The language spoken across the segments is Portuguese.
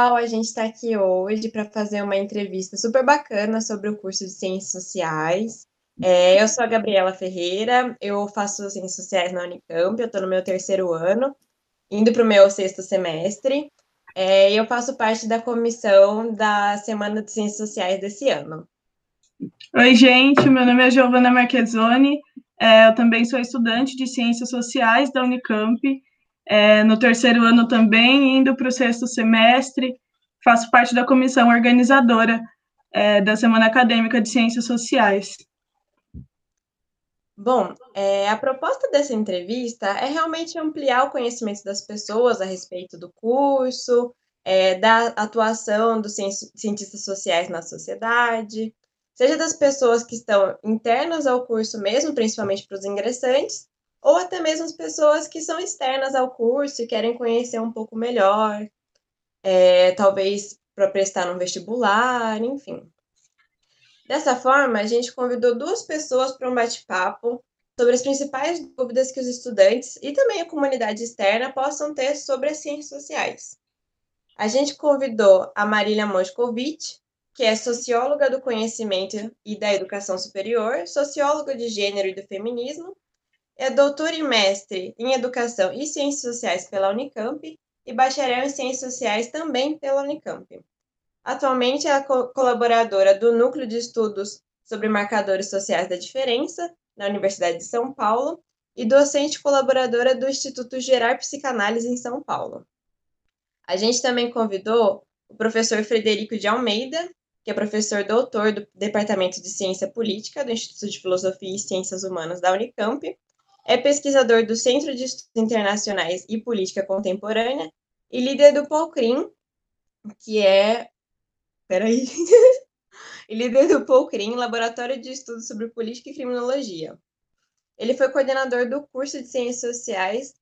pessoal, a gente está aqui hoje para fazer uma entrevista super bacana sobre o curso de Ciências Sociais. É, eu sou a Gabriela Ferreira, eu faço Ciências Sociais na Unicamp, eu estou no meu terceiro ano, indo para o meu sexto semestre, é, e eu faço parte da comissão da Semana de Ciências Sociais desse ano. Oi, gente, meu nome é Giovana Marquezoni, é, eu também sou estudante de Ciências Sociais da Unicamp, é, no terceiro ano também, indo para o sexto semestre, faço parte da comissão organizadora é, da Semana Acadêmica de Ciências Sociais. Bom, é, a proposta dessa entrevista é realmente ampliar o conhecimento das pessoas a respeito do curso, é, da atuação dos cientistas sociais na sociedade, seja das pessoas que estão internas ao curso mesmo, principalmente para os ingressantes, ou até mesmo as pessoas que são externas ao curso e querem conhecer um pouco melhor, é, talvez para prestar no vestibular, enfim. Dessa forma, a gente convidou duas pessoas para um bate-papo sobre as principais dúvidas que os estudantes e também a comunidade externa possam ter sobre as ciências sociais. A gente convidou a Marília Moscovitch, que é socióloga do conhecimento e da educação superior, socióloga de gênero e do feminismo, é doutora e mestre em Educação e Ciências Sociais pela Unicamp e bacharel em Ciências Sociais também pela Unicamp. Atualmente é colaboradora do Núcleo de Estudos sobre Marcadores Sociais da Diferença, na Universidade de São Paulo, e docente colaboradora do Instituto Gerar Psicanálise em São Paulo. A gente também convidou o professor Frederico de Almeida, que é professor doutor do Departamento de Ciência Política do Instituto de Filosofia e Ciências Humanas da Unicamp é pesquisador do Centro de Estudos Internacionais e Política Contemporânea e líder do POCRIM, que é. Peraí. e líder do POCRIM, Laboratório de Estudos sobre Política e Criminologia. Ele foi coordenador do curso de Ciências Sociais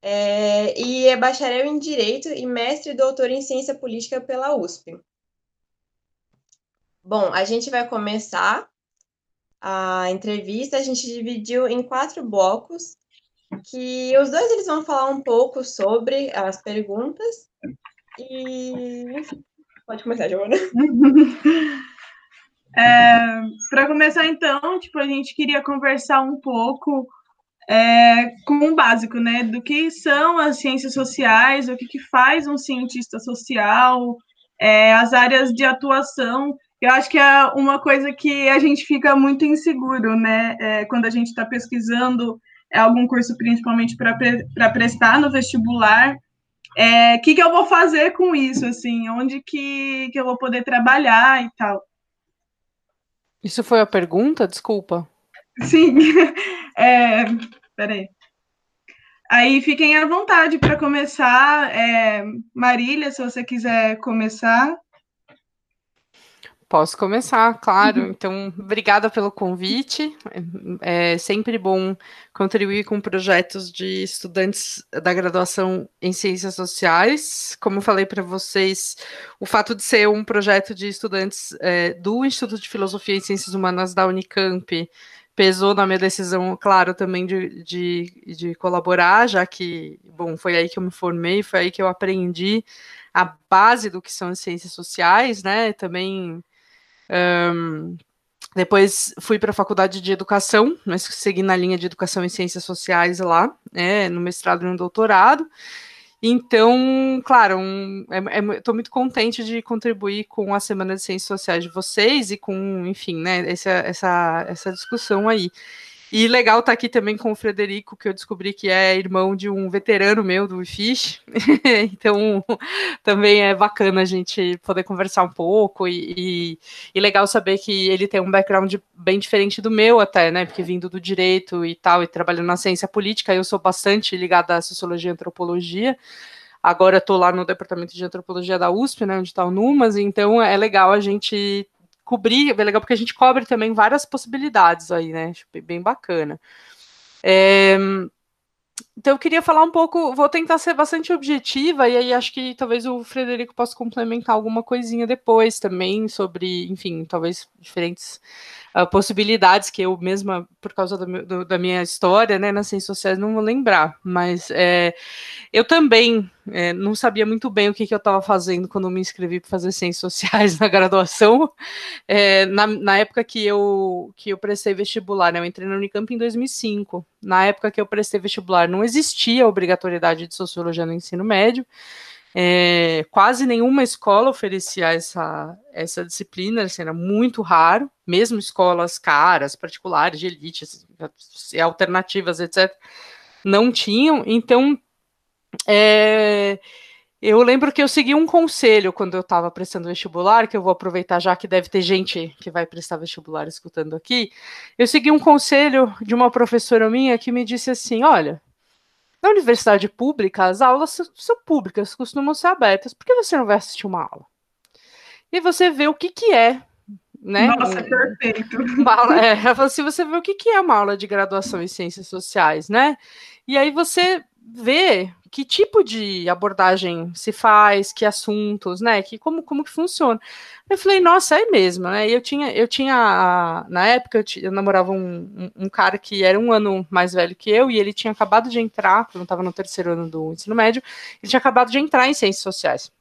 é, e é bacharel em Direito e mestre e doutor em Ciência Política pela USP. Bom, a gente vai começar a entrevista, a gente dividiu em quatro blocos, que os dois eles vão falar um pouco sobre as perguntas. E pode começar, Giovana. É, Para começar, então, tipo, a gente queria conversar um pouco é, com o básico, né? Do que são as ciências sociais, o que, que faz um cientista social, é, as áreas de atuação eu acho que é uma coisa que a gente fica muito inseguro, né? É, quando a gente está pesquisando algum curso, principalmente para pre prestar no vestibular. O é, que, que eu vou fazer com isso, assim? Onde que, que eu vou poder trabalhar e tal? Isso foi a pergunta? Desculpa. Sim. É, peraí. Aí fiquem à vontade para começar. É, Marília, se você quiser começar. Posso começar, claro. Uhum. Então, obrigada pelo convite. É sempre bom contribuir com projetos de estudantes da graduação em Ciências Sociais. Como falei para vocês, o fato de ser um projeto de estudantes é, do Instituto de Filosofia e Ciências Humanas da Unicamp pesou na minha decisão, claro, também de, de, de colaborar, já que, bom, foi aí que eu me formei, foi aí que eu aprendi a base do que são as ciências sociais, né? Também um, depois fui para a faculdade de educação, mas segui na linha de educação e ciências sociais lá, né, no mestrado e no doutorado. Então, claro, estou é, é, muito contente de contribuir com a Semana de Ciências Sociais de vocês e com, enfim, né, essa, essa, essa discussão aí. E legal estar tá aqui também com o Frederico, que eu descobri que é irmão de um veterano meu do Fish. então, também é bacana a gente poder conversar um pouco e, e, e, legal saber que ele tem um background bem diferente do meu até, né? Porque vindo do direito e tal, e trabalhando na ciência política, eu sou bastante ligada à sociologia e antropologia. Agora estou lá no departamento de antropologia da USP, né, onde está o Numas, então é legal a gente cobrir, é legal porque a gente cobre também várias possibilidades aí, né? Bem bacana. É, então eu queria falar um pouco, vou tentar ser bastante objetiva, e aí acho que talvez o Frederico possa complementar alguma coisinha depois também sobre, enfim, talvez diferentes uh, possibilidades que eu mesma, por causa do do, da minha história, né, nas ciências sociais, não vou lembrar, mas é, eu também é, não sabia muito bem o que, que eu estava fazendo quando me inscrevi para fazer ciências sociais na graduação. É, na, na, época que eu, que eu prestei vestibular, né, eu entrei na Unicamp em 2005. Na época que eu prestei vestibular, não existia obrigatoriedade de sociologia no ensino médio. É, quase nenhuma escola oferecia essa, essa disciplina, assim, era muito raro, mesmo escolas caras, particulares, de elite, assim, alternativas, etc., não tinham. Então, é, eu lembro que eu segui um conselho quando eu estava prestando vestibular, que eu vou aproveitar já que deve ter gente que vai prestar vestibular escutando aqui. Eu segui um conselho de uma professora minha que me disse assim: olha na universidade pública, as aulas são públicas, costumam ser abertas. Por que você não vai assistir uma aula? E você vê o que, que é né? Nossa, perfeito. Uma, é, se você vê o que, que é uma aula de graduação em ciências sociais, né? E aí você vê que tipo de abordagem se faz, que assuntos, né? Que como, como que funciona. Eu falei, nossa, é mesmo, né? Eu tinha, eu tinha, na época, eu, tinha, eu namorava um, um, um, cara que era um ano mais velho que eu, e ele tinha acabado de entrar, eu não estava no terceiro ano do ensino médio, ele tinha acabado de entrar em ciências sociais.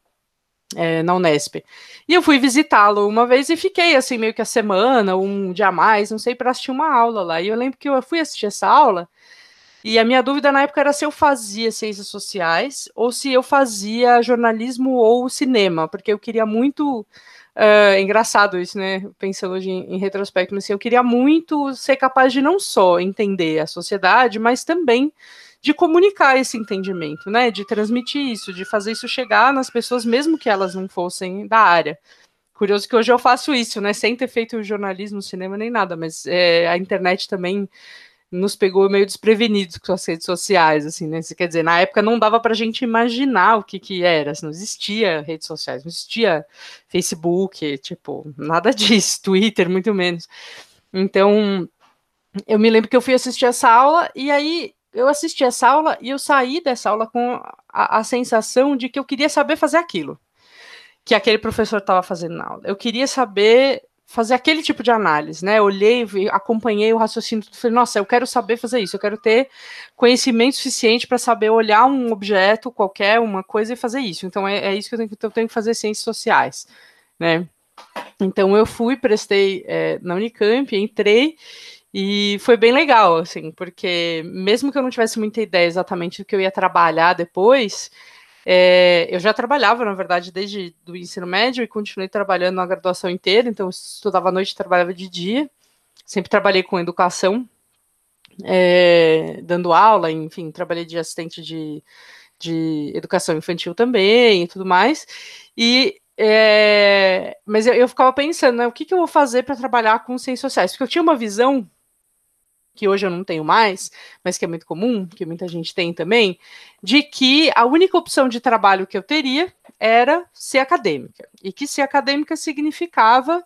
É, na Unesp. E eu fui visitá-lo uma vez e fiquei assim, meio que a semana, um dia a mais, não sei, para assistir uma aula lá. E eu lembro que eu fui assistir essa aula e a minha dúvida na época era se eu fazia ciências sociais ou se eu fazia jornalismo ou cinema, porque eu queria muito. Uh, engraçado isso, né? Pensando hoje em, em retrospecto, mas assim, eu queria muito ser capaz de não só entender a sociedade, mas também de comunicar esse entendimento, né? De transmitir isso, de fazer isso chegar nas pessoas, mesmo que elas não fossem da área. Curioso que hoje eu faço isso, né? Sem ter feito jornalismo, cinema nem nada, mas é, a internet também nos pegou meio desprevenidos com as redes sociais, assim, né? Quer dizer, na época não dava para a gente imaginar o que que era, assim, não existia redes sociais, não existia Facebook, tipo, nada disso, Twitter, muito menos. Então, eu me lembro que eu fui assistir essa aula e aí eu assisti essa aula e eu saí dessa aula com a, a sensação de que eu queria saber fazer aquilo que aquele professor estava fazendo na aula. Eu queria saber fazer aquele tipo de análise, né? olhei, acompanhei o raciocínio, falei, nossa, eu quero saber fazer isso, eu quero ter conhecimento suficiente para saber olhar um objeto qualquer, uma coisa e fazer isso. Então é, é isso que eu tenho, eu tenho, que fazer ciências sociais, né? Então eu fui, prestei é, na Unicamp, entrei e foi bem legal, assim, porque mesmo que eu não tivesse muita ideia exatamente do que eu ia trabalhar depois, é, eu já trabalhava, na verdade, desde o ensino médio e continuei trabalhando na graduação inteira, então estudava à noite e trabalhava de dia. Sempre trabalhei com educação, é, dando aula, enfim, trabalhei de assistente de, de educação infantil também e tudo mais. E é, mas eu, eu, ficava pensando, né, o que, que eu vou fazer para trabalhar com ciências sociais? Porque eu tinha uma visão que hoje eu não tenho mais, mas que é muito comum, que muita gente tem também, de que a única opção de trabalho que eu teria era ser acadêmica. E que ser acadêmica significava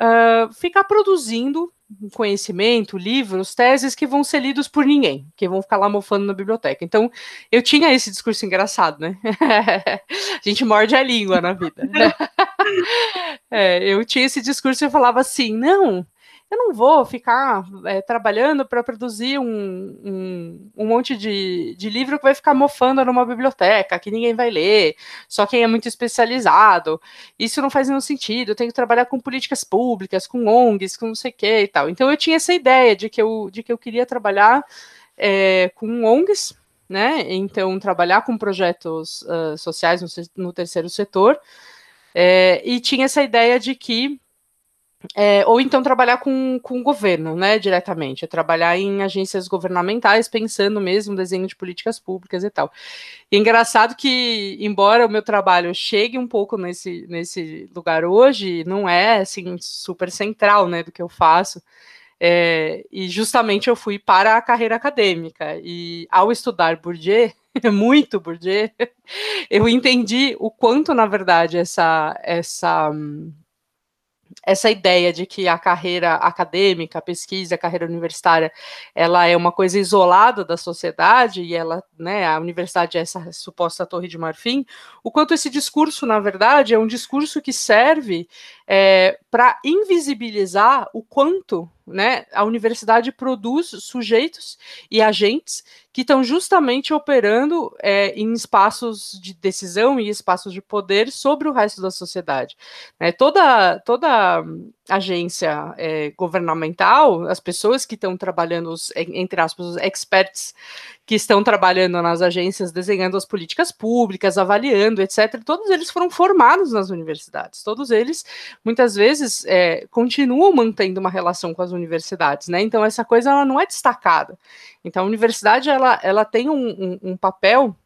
uh, ficar produzindo conhecimento, livros, teses que vão ser lidos por ninguém, que vão ficar lá mofando na biblioteca. Então, eu tinha esse discurso engraçado, né? a gente morde a língua na vida. é, eu tinha esse discurso e eu falava assim: não, eu não vou ficar é, trabalhando para produzir um, um, um, monte de, de livro que vai ficar mofando numa biblioteca, que ninguém vai ler, só quem é muito especializado. Isso não faz nenhum sentido. Eu tenho que trabalhar com políticas públicas, com ONGs, com não sei o que e tal. Então eu tinha essa ideia de que eu, de que eu queria trabalhar é, com ONGs, né? Então, trabalhar com projetos uh, sociais no, no, terceiro setor. É, e tinha essa ideia de que é, ou então trabalhar com, com o governo, né, diretamente, é trabalhar em agências governamentais, pensando mesmo no desenho de políticas públicas e tal. E é engraçado que, embora o meu trabalho chegue um pouco nesse, nesse lugar hoje, não é, assim, super central, né, do que eu faço, é, e justamente eu fui para a carreira acadêmica, e ao estudar Bourdieu, muito Bourdieu, eu entendi o quanto, na verdade, essa, essa essa ideia de que a carreira acadêmica, a pesquisa, a carreira universitária, ela é uma coisa isolada da sociedade e ela, né, a universidade é essa suposta torre de marfim, o quanto esse discurso, na verdade, é um discurso que serve é, para invisibilizar o quanto né, a universidade produz sujeitos e agentes que estão justamente operando é, em espaços de decisão e espaços de poder sobre o resto da sociedade. É, toda, toda agência é, governamental, as pessoas que estão trabalhando, os, entre aspas, os experts que estão trabalhando nas agências, desenhando as políticas públicas, avaliando, etc., todos eles foram formados nas universidades. Todos eles, muitas vezes, é, continuam mantendo uma relação com as universidades. Né? Então, essa coisa ela não é destacada. Então, a universidade ela, ela tem um, um, um papel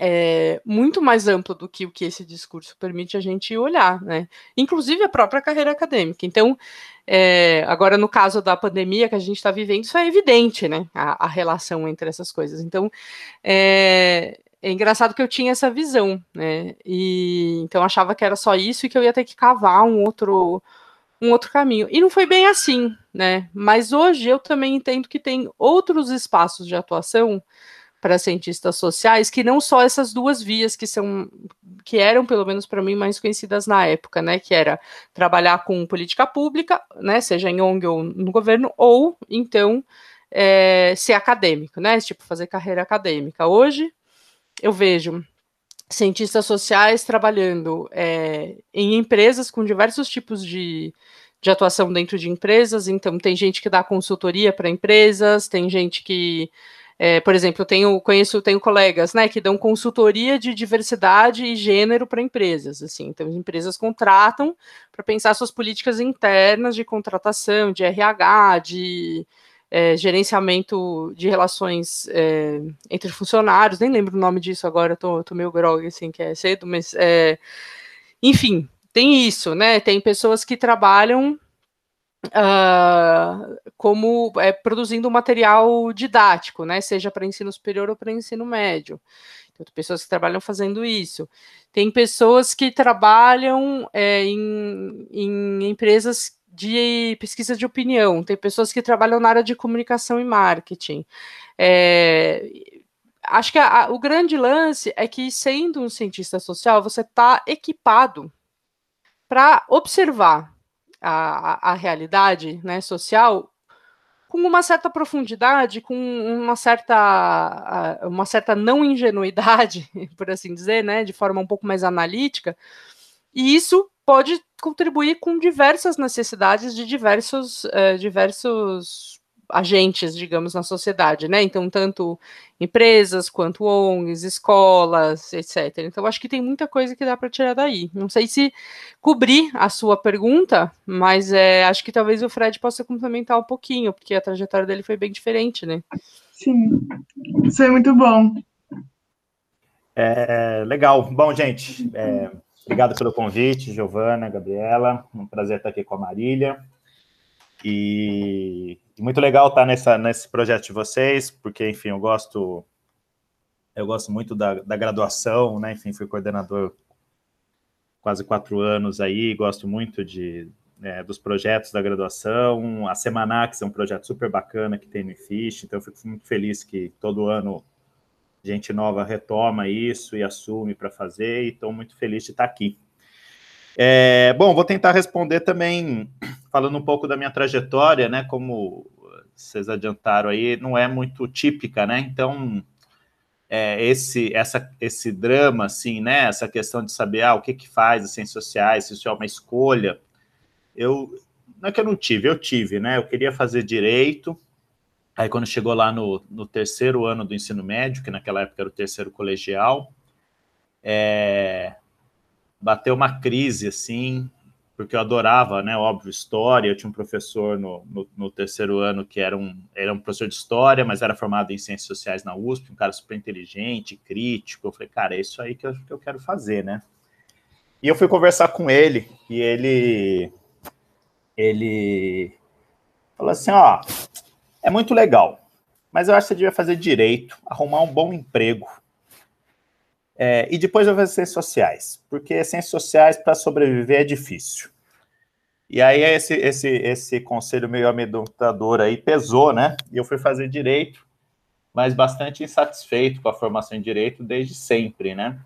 é, muito mais amplo do que o que esse discurso permite a gente olhar, né? Inclusive a própria carreira acadêmica. Então, é, agora no caso da pandemia que a gente está vivendo, isso é evidente, né? A, a, relação entre essas coisas. Então, é, é, engraçado que eu tinha essa visão, né? E então achava que era só isso e que eu ia ter que cavar um outro um outro caminho. E não foi bem assim, né? Mas hoje eu também entendo que tem outros espaços de atuação para cientistas sociais que não só essas duas vias que são que eram pelo menos para mim mais conhecidas na época, né, que era trabalhar com política pública, né, seja em ONG ou no governo, ou então é, ser acadêmico, né, tipo fazer carreira acadêmica. Hoje eu vejo cientistas sociais trabalhando é, em empresas com diversos tipos de, de atuação dentro de empresas. Então, tem gente que dá consultoria para empresas, tem gente que, é, por exemplo, eu tenho, conheço, tenho colegas né, que dão consultoria de diversidade e gênero para empresas. Assim, então, as empresas contratam para pensar suas políticas internas de contratação, de RH, de é, gerenciamento de relações é, entre funcionários, nem lembro o nome disso agora, tô meio grog, assim, que é cedo, mas, é, enfim, tem isso, né, tem pessoas que trabalham uh, como é, produzindo material didático, né, seja para ensino superior ou para ensino médio, tem pessoas que trabalham fazendo isso, tem pessoas que trabalham é, em, em empresas de pesquisa de opinião, tem pessoas que trabalham na área de comunicação e marketing. É, acho que a, a, o grande lance é que, sendo um cientista social, você está equipado para observar a, a, realidade né, social com uma certa profundidade, com uma certa, uma certa não ingenuidade, por assim dizer, né, de forma um pouco mais analítica, e isso pode contribuir com diversas necessidades de diversos, uh, diversos agentes, digamos, na sociedade, né? Então, tanto empresas quanto ONGs, escolas, etc. Então, acho que tem muita coisa que dá para tirar daí. Não sei se cobrir a sua pergunta, mas é, acho que talvez o Fred possa complementar um pouquinho, porque a trajetória dele foi bem diferente, né? Sim, isso é muito bom. É, legal. Bom, gente, é, Obrigado pelo convite, Giovana, Gabriela. Um prazer estar aqui com a Marília. E, muito legal estar nessa, nesse projeto de vocês, porque, enfim, eu gosto eu gosto muito da, da graduação, né? Enfim, fui coordenador quase quatro anos aí, gosto muito de, é, dos projetos da graduação. A Semanax é um projeto super bacana que tem no IFISH, então eu fico muito feliz que todo ano gente nova retoma isso e assume para fazer, e estou muito feliz de estar aqui. É, bom, vou tentar responder também, falando um pouco da minha trajetória, né? Como vocês adiantaram aí, não é muito típica, né? Então, é, esse, essa, esse drama, assim, né? Essa questão de saber ah, o que, que faz as ciências sociais, se isso é uma escolha. Eu não é que eu não tive, eu tive, né? Eu queria fazer direito, Aí, quando chegou lá no, no, terceiro ano do ensino médio, que naquela época era o terceiro colegial, é, bateu uma crise, assim, porque eu adorava, né, óbvio, história. Eu tinha um professor no, no, no, terceiro ano que era um, era um professor de história, mas era formado em ciências sociais na USP, um cara super inteligente, crítico. Eu falei, cara, é isso aí que eu, que eu quero fazer, né? E eu fui conversar com ele, e ele, ele falou assim, ó, é muito legal, mas eu acho que você devia fazer direito, arrumar um bom emprego. É, e depois vai fazer ciências sociais, porque ciências sociais para sobreviver é difícil. E aí esse, esse, esse conselho meio amedrontador aí pesou, né? E eu fui fazer direito, mas bastante insatisfeito com a formação em direito desde sempre, né?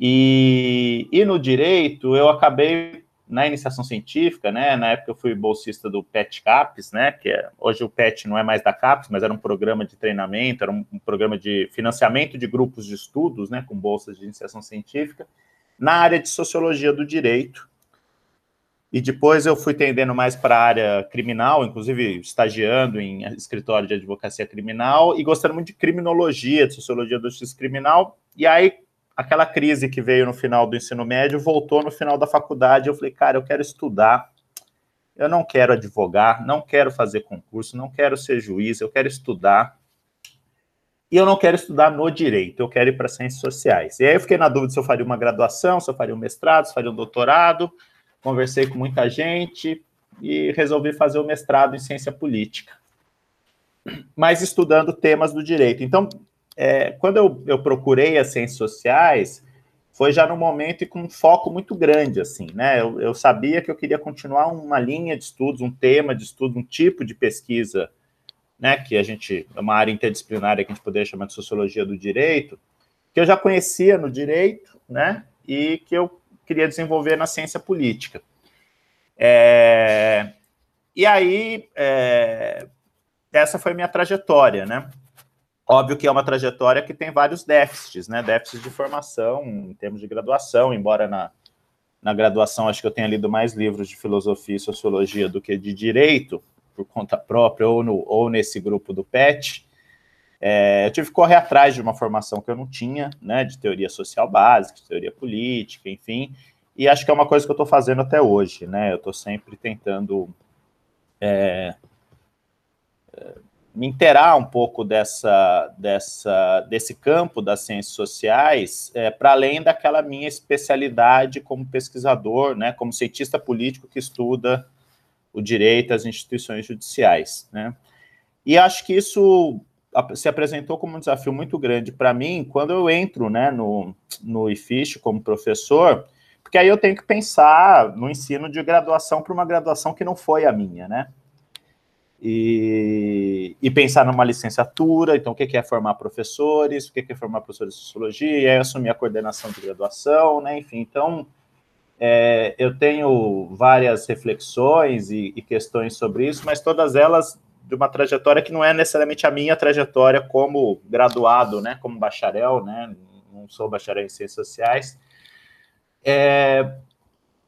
E, e no direito eu acabei na iniciação científica, né? Na época eu fui bolsista do PET CAPES, né? Que é, hoje o PET não é mais da CAPES, mas era um programa de treinamento, era um, um, programa de financiamento de grupos de estudos, né? Com bolsas de iniciação científica, na área de sociologia do direito. E depois eu fui tendendo mais para a área criminal, inclusive estagiando em escritório de advocacia criminal e gostando muito de criminologia, de sociologia do justiça criminal. E aí aquela crise que veio no final do ensino médio voltou no final da faculdade. Eu falei, cara, eu quero estudar, eu não quero advogar, não quero fazer concurso, não quero ser juiz, eu quero estudar. E eu não quero estudar no direito, eu quero ir para ciências sociais. E aí eu fiquei na dúvida se eu faria uma graduação, se eu faria um mestrado, se eu faria um doutorado. Conversei com muita gente e resolvi fazer o mestrado em ciência política. Mas estudando temas do direito. Então, é, quando eu, eu procurei as ciências sociais, foi já no momento e com um foco muito grande, assim, né? Eu, eu, sabia que eu queria continuar uma linha de estudos, um tema de estudo, um tipo de pesquisa, né? Que a gente, é uma área interdisciplinária que a gente poderia chamar de sociologia do direito, que eu já conhecia no direito, né? E que eu queria desenvolver na ciência política. É, e aí, é, essa foi minha trajetória, né? Óbvio que é uma trajetória que tem vários déficits, né? Déficits de formação em termos de graduação, embora na, na graduação acho que eu tenha lido mais livros de filosofia e sociologia do que de direito, por conta própria, ou, no, ou nesse grupo do PET. É, eu tive que correr atrás de uma formação que eu não tinha, né? De teoria social básica, de teoria política, enfim. E acho que é uma coisa que eu estou fazendo até hoje, né? Eu estou sempre tentando. É, me interar um pouco dessa, dessa, desse campo das ciências sociais, é, para além daquela minha especialidade como pesquisador, né, como cientista político que estuda o direito às instituições judiciais. Né. E acho que isso se apresentou como um desafio muito grande para mim quando eu entro né, no, no IFISH como professor, porque aí eu tenho que pensar no ensino de graduação para uma graduação que não foi a minha, né? E, e, pensar numa licenciatura, então o que é formar professores, o que é formar professores de sociologia, e aí assumir a coordenação de graduação, né, enfim, então é, eu tenho várias reflexões e, e, questões sobre isso, mas todas elas de uma trajetória que não é necessariamente a minha trajetória como graduado, né, como bacharel, né, não sou bacharel em ciências sociais, é,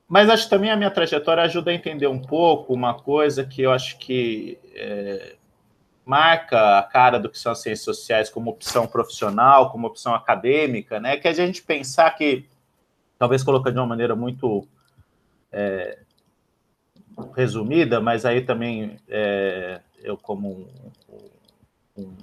mas acho que também a minha trajetória ajuda a entender um pouco uma coisa que eu acho que é, marca a cara do que são as ciências sociais como opção profissional, como opção acadêmica, né? Que é a gente pensar que, talvez colocando de uma maneira muito é, resumida, mas aí também é, eu como um, um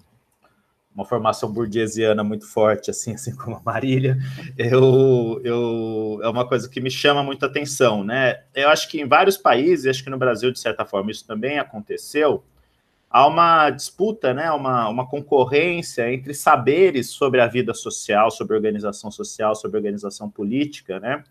uma formação burguesiana muito forte, assim, assim como a Marília, eu, eu, é uma coisa que me chama muita atenção, né? Eu acho que em vários países, acho que no Brasil, de certa forma, isso também aconteceu, há uma disputa, né, uma, uma concorrência entre saberes sobre a vida social, sobre organização social, sobre organização política, né,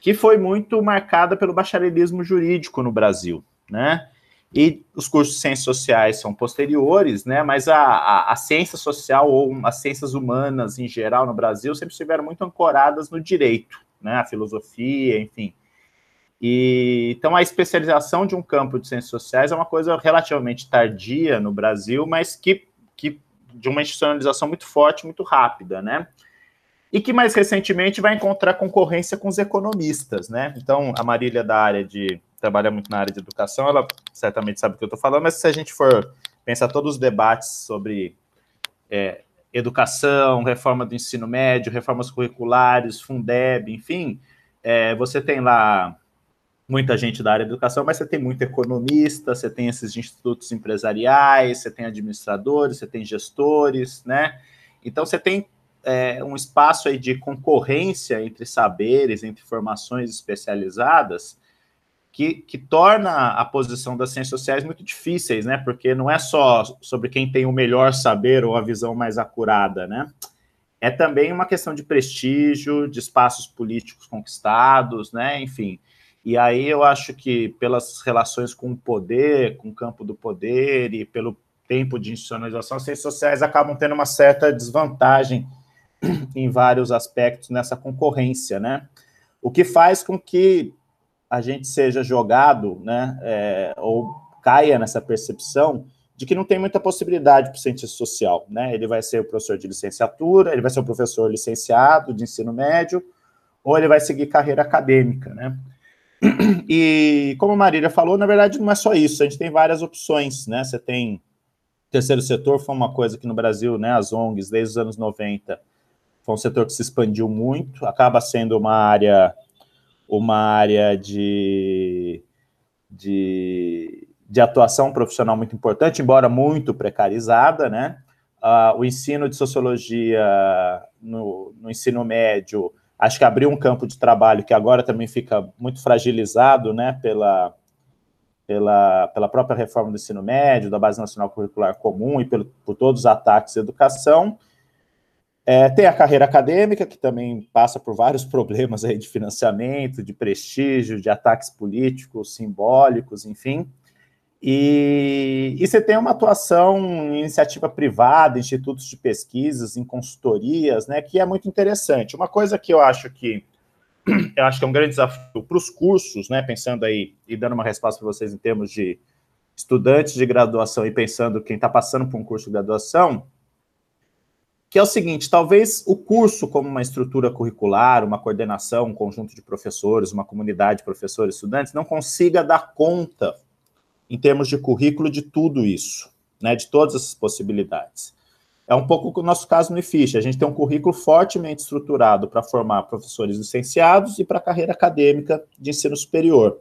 que foi muito marcada pelo bacharelismo jurídico no Brasil, né? E os cursos de ciências sociais são posteriores, né? Mas a, a, a, ciência social ou as ciências humanas em geral no Brasil sempre estiveram muito ancoradas no direito, né? A filosofia, enfim. E, então a especialização de um campo de ciências sociais é uma coisa relativamente tardia no Brasil, mas que, que de uma institucionalização muito forte, muito rápida, né? E que mais recentemente vai encontrar concorrência com os economistas, né? Então a Marília da área de trabalha muito na área de educação, ela certamente sabe o que eu estou falando, mas se a gente for pensar todos os debates sobre é, educação, reforma do ensino médio, reformas curriculares, Fundeb, enfim, é, você tem lá muita gente da área de educação, mas você tem muito economista, você tem esses institutos empresariais, você tem administradores, você tem gestores, né? Então você tem é, um espaço aí de concorrência entre saberes, entre formações especializadas, que, que torna a posição das ciências sociais muito difíceis, né? Porque não é só sobre quem tem o melhor saber ou a visão mais acurada, né? É também uma questão de prestígio, de espaços políticos conquistados, né? Enfim. E aí eu acho que pelas relações com o poder, com o campo do poder e pelo tempo de institucionalização, as ciências sociais acabam tendo uma certa desvantagem em vários aspectos nessa concorrência, né? O que faz com que a gente seja jogado, né, é, ou caia nessa percepção de que não tem muita possibilidade para o cientista social, né? Ele vai ser o professor de licenciatura, ele vai ser o professor licenciado de ensino médio, ou ele vai seguir carreira acadêmica, né? E como a Marília falou, na verdade não é só isso, a gente tem várias opções, né? Você tem terceiro setor, foi uma coisa que no Brasil, né, as ONGs, desde os anos 90, foi um setor que se expandiu muito, acaba sendo uma área uma área de, de, de atuação profissional muito importante, embora muito precarizada, né? Uh, o ensino de sociologia no, no ensino médio acho que abriu um campo de trabalho que agora também fica muito fragilizado, né, pela, pela, pela própria reforma do ensino médio, da Base Nacional Curricular Comum e pelo, por todos os ataques à educação. É, tem a carreira acadêmica, que também passa por vários problemas aí de financiamento, de prestígio, de ataques políticos, simbólicos, enfim. E, e, você tem uma atuação em iniciativa privada, institutos de pesquisas, em consultorias, né, que é muito interessante. Uma coisa que eu acho que eu acho que é um grande desafio para os cursos, né, pensando aí e dando uma resposta para vocês em termos de estudantes de graduação e pensando quem está passando por um curso de graduação, que é o seguinte: talvez o curso, como uma estrutura curricular, uma coordenação, um conjunto de professores, uma comunidade de professores estudantes, não consiga dar conta em termos de currículo de tudo isso, né, de todas essas possibilidades. É um pouco o nosso caso no IFISH, a gente tem um currículo fortemente estruturado para formar professores licenciados e para a carreira acadêmica de ensino superior.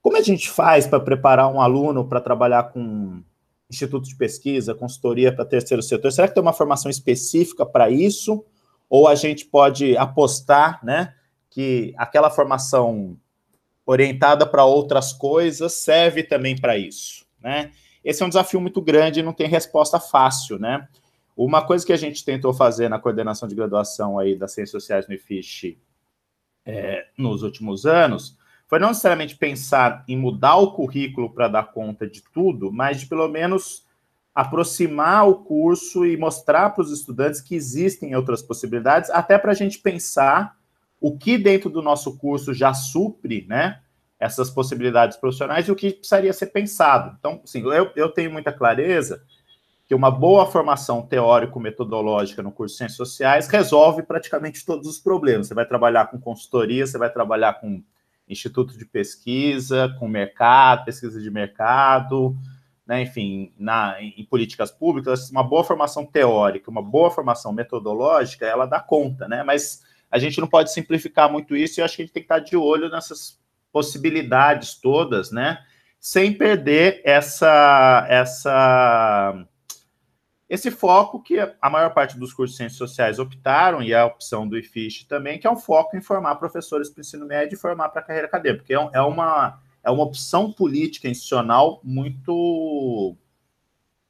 Como a gente faz para preparar um aluno para trabalhar com instituto de pesquisa, consultoria para terceiro setor? Será que tem uma formação específica para isso? Ou a gente pode apostar, né, que aquela formação orientada para outras coisas, serve também para isso, né? Esse é um desafio muito grande e não tem resposta fácil, né? Uma coisa que a gente tentou fazer na coordenação de graduação aí das ciências sociais no IFISH é, nos últimos anos foi não necessariamente pensar em mudar o currículo para dar conta de tudo, mas de pelo menos aproximar o curso e mostrar para os estudantes que existem outras possibilidades, até para a gente pensar o que dentro do nosso curso já supre, né, essas possibilidades profissionais e o que precisaria ser pensado. Então, assim, eu, eu tenho muita clareza que uma boa formação teórico-metodológica no curso de Ciências Sociais resolve praticamente todos os problemas. Você vai trabalhar com consultoria, você vai trabalhar com instituto de pesquisa, com mercado, pesquisa de mercado, né, enfim, na, em, políticas públicas, uma boa formação teórica, uma boa formação metodológica, ela dá conta, né? Mas a gente não pode simplificar muito isso e eu acho que a gente tem que estar de olho nessas possibilidades todas, né? Sem perder essa, essa, esse foco que a maior parte dos cursos de ciências sociais optaram, e é a opção do IFISH também, que é um foco em formar professores para o ensino médio e formar para a carreira acadêmica, porque é, é, uma, é uma opção política institucional muito,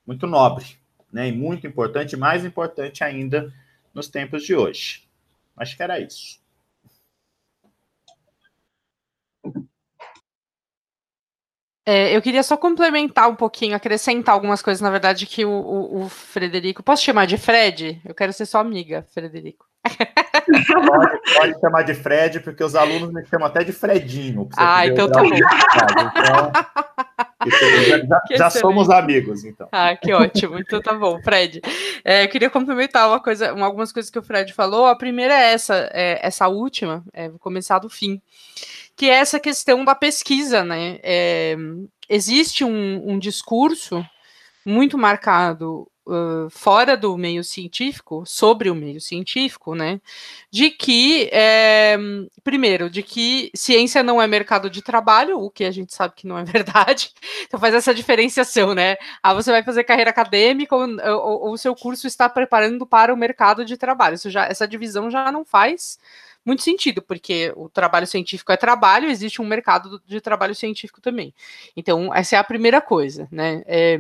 muito nobre, né? E muito importante, mais importante ainda nos tempos de hoje. Acho que era isso. É, eu queria só complementar um pouquinho, acrescentar algumas coisas, na verdade, que o, o, o, Frederico. Posso chamar de Fred? Eu quero ser sua amiga, Frederico. Pode, pode chamar de Fred, porque os alunos me chamam até de Fredinho. Ah, então tá bom. Então, já, já somos amigos, então. Ah, que ótimo. Então tá bom, Fred. É, eu queria complementar uma coisa, algumas coisas que o Fred falou. A primeira é essa, é, essa última, é, vou começar do fim, que é essa questão da pesquisa, né? É, existe um, um discurso muito marcado uh, fora do meio científico, sobre o meio científico, né, de que, é, primeiro, de que ciência não é mercado de trabalho, o que a gente sabe que não é verdade, então faz essa diferenciação, né, ah, você vai fazer carreira acadêmica ou o seu curso está preparando para o mercado de trabalho, Isso já, essa divisão já não faz muito sentido, porque o trabalho científico é trabalho, existe um mercado de trabalho científico também. Então, essa é a primeira coisa, né? É,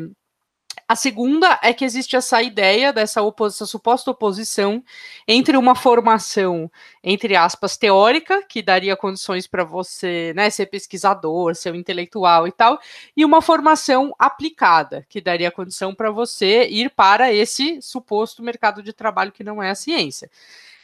a segunda é que existe essa ideia dessa essa suposta oposição entre uma formação, entre aspas, teórica, que daria condições para você né, ser pesquisador, ser um intelectual e tal, e uma formação aplicada, que daria condição para você ir para esse suposto mercado de trabalho que não é a ciência.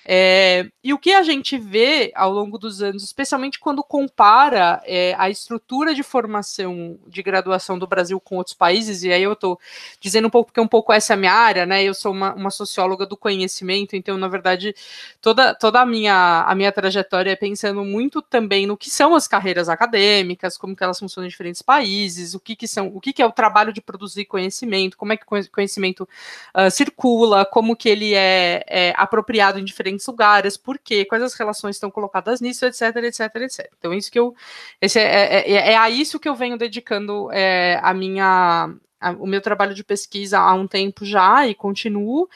É, e o que a gente vê ao longo dos anos, especialmente quando compara é, a estrutura de formação de graduação do Brasil com outros países, e aí eu estou dizendo um pouco, porque um pouco essa é a minha área, né? Eu sou uma, uma socióloga do conhecimento, então, na verdade, toda, toda a, minha, a minha trajetória é pensando muito também no que são as carreiras acadêmicas, como que elas funcionam em diferentes países, o que, que são, o que, que é o trabalho de produzir conhecimento, como é que o conhecimento uh, circula, como que ele é, é apropriado em diferentes diferentes lugares, por quê, quais as relações estão colocadas nisso, etc, etc, etc. Então, isso que eu. Esse é, é, é, é a isso que eu venho dedicando é, a minha, a, o meu trabalho de pesquisa há um tempo já e continuo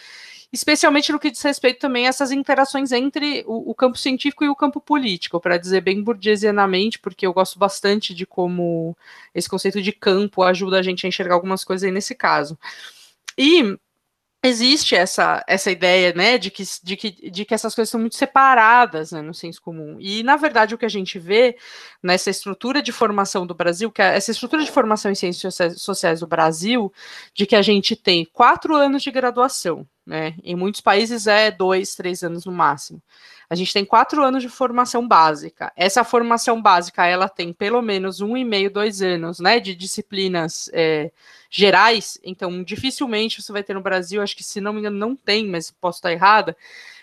especialmente no que diz respeito também a essas interações entre o, o campo científico e o campo político, para dizer bem burguesianamente, porque eu gosto bastante de como esse conceito de campo ajuda a gente a enxergar algumas coisas aí nesse caso. E existe essa, essa ideia, né, de que, de, que, de que essas coisas são muito separadas, né, no senso comum. E, na verdade, o que a gente vê nessa estrutura de formação do Brasil, que é essa estrutura de formação em ciências sociais do Brasil, de que a gente tem quatro anos de graduação, né, em muitos países é dois, três anos no máximo. A gente tem quatro anos de formação básica. Essa formação básica, ela tem pelo menos um e meio, dois anos, né, de disciplinas é, gerais. Então, dificilmente você vai ter no Brasil, acho que se não me engano não tem, mas posso estar errada,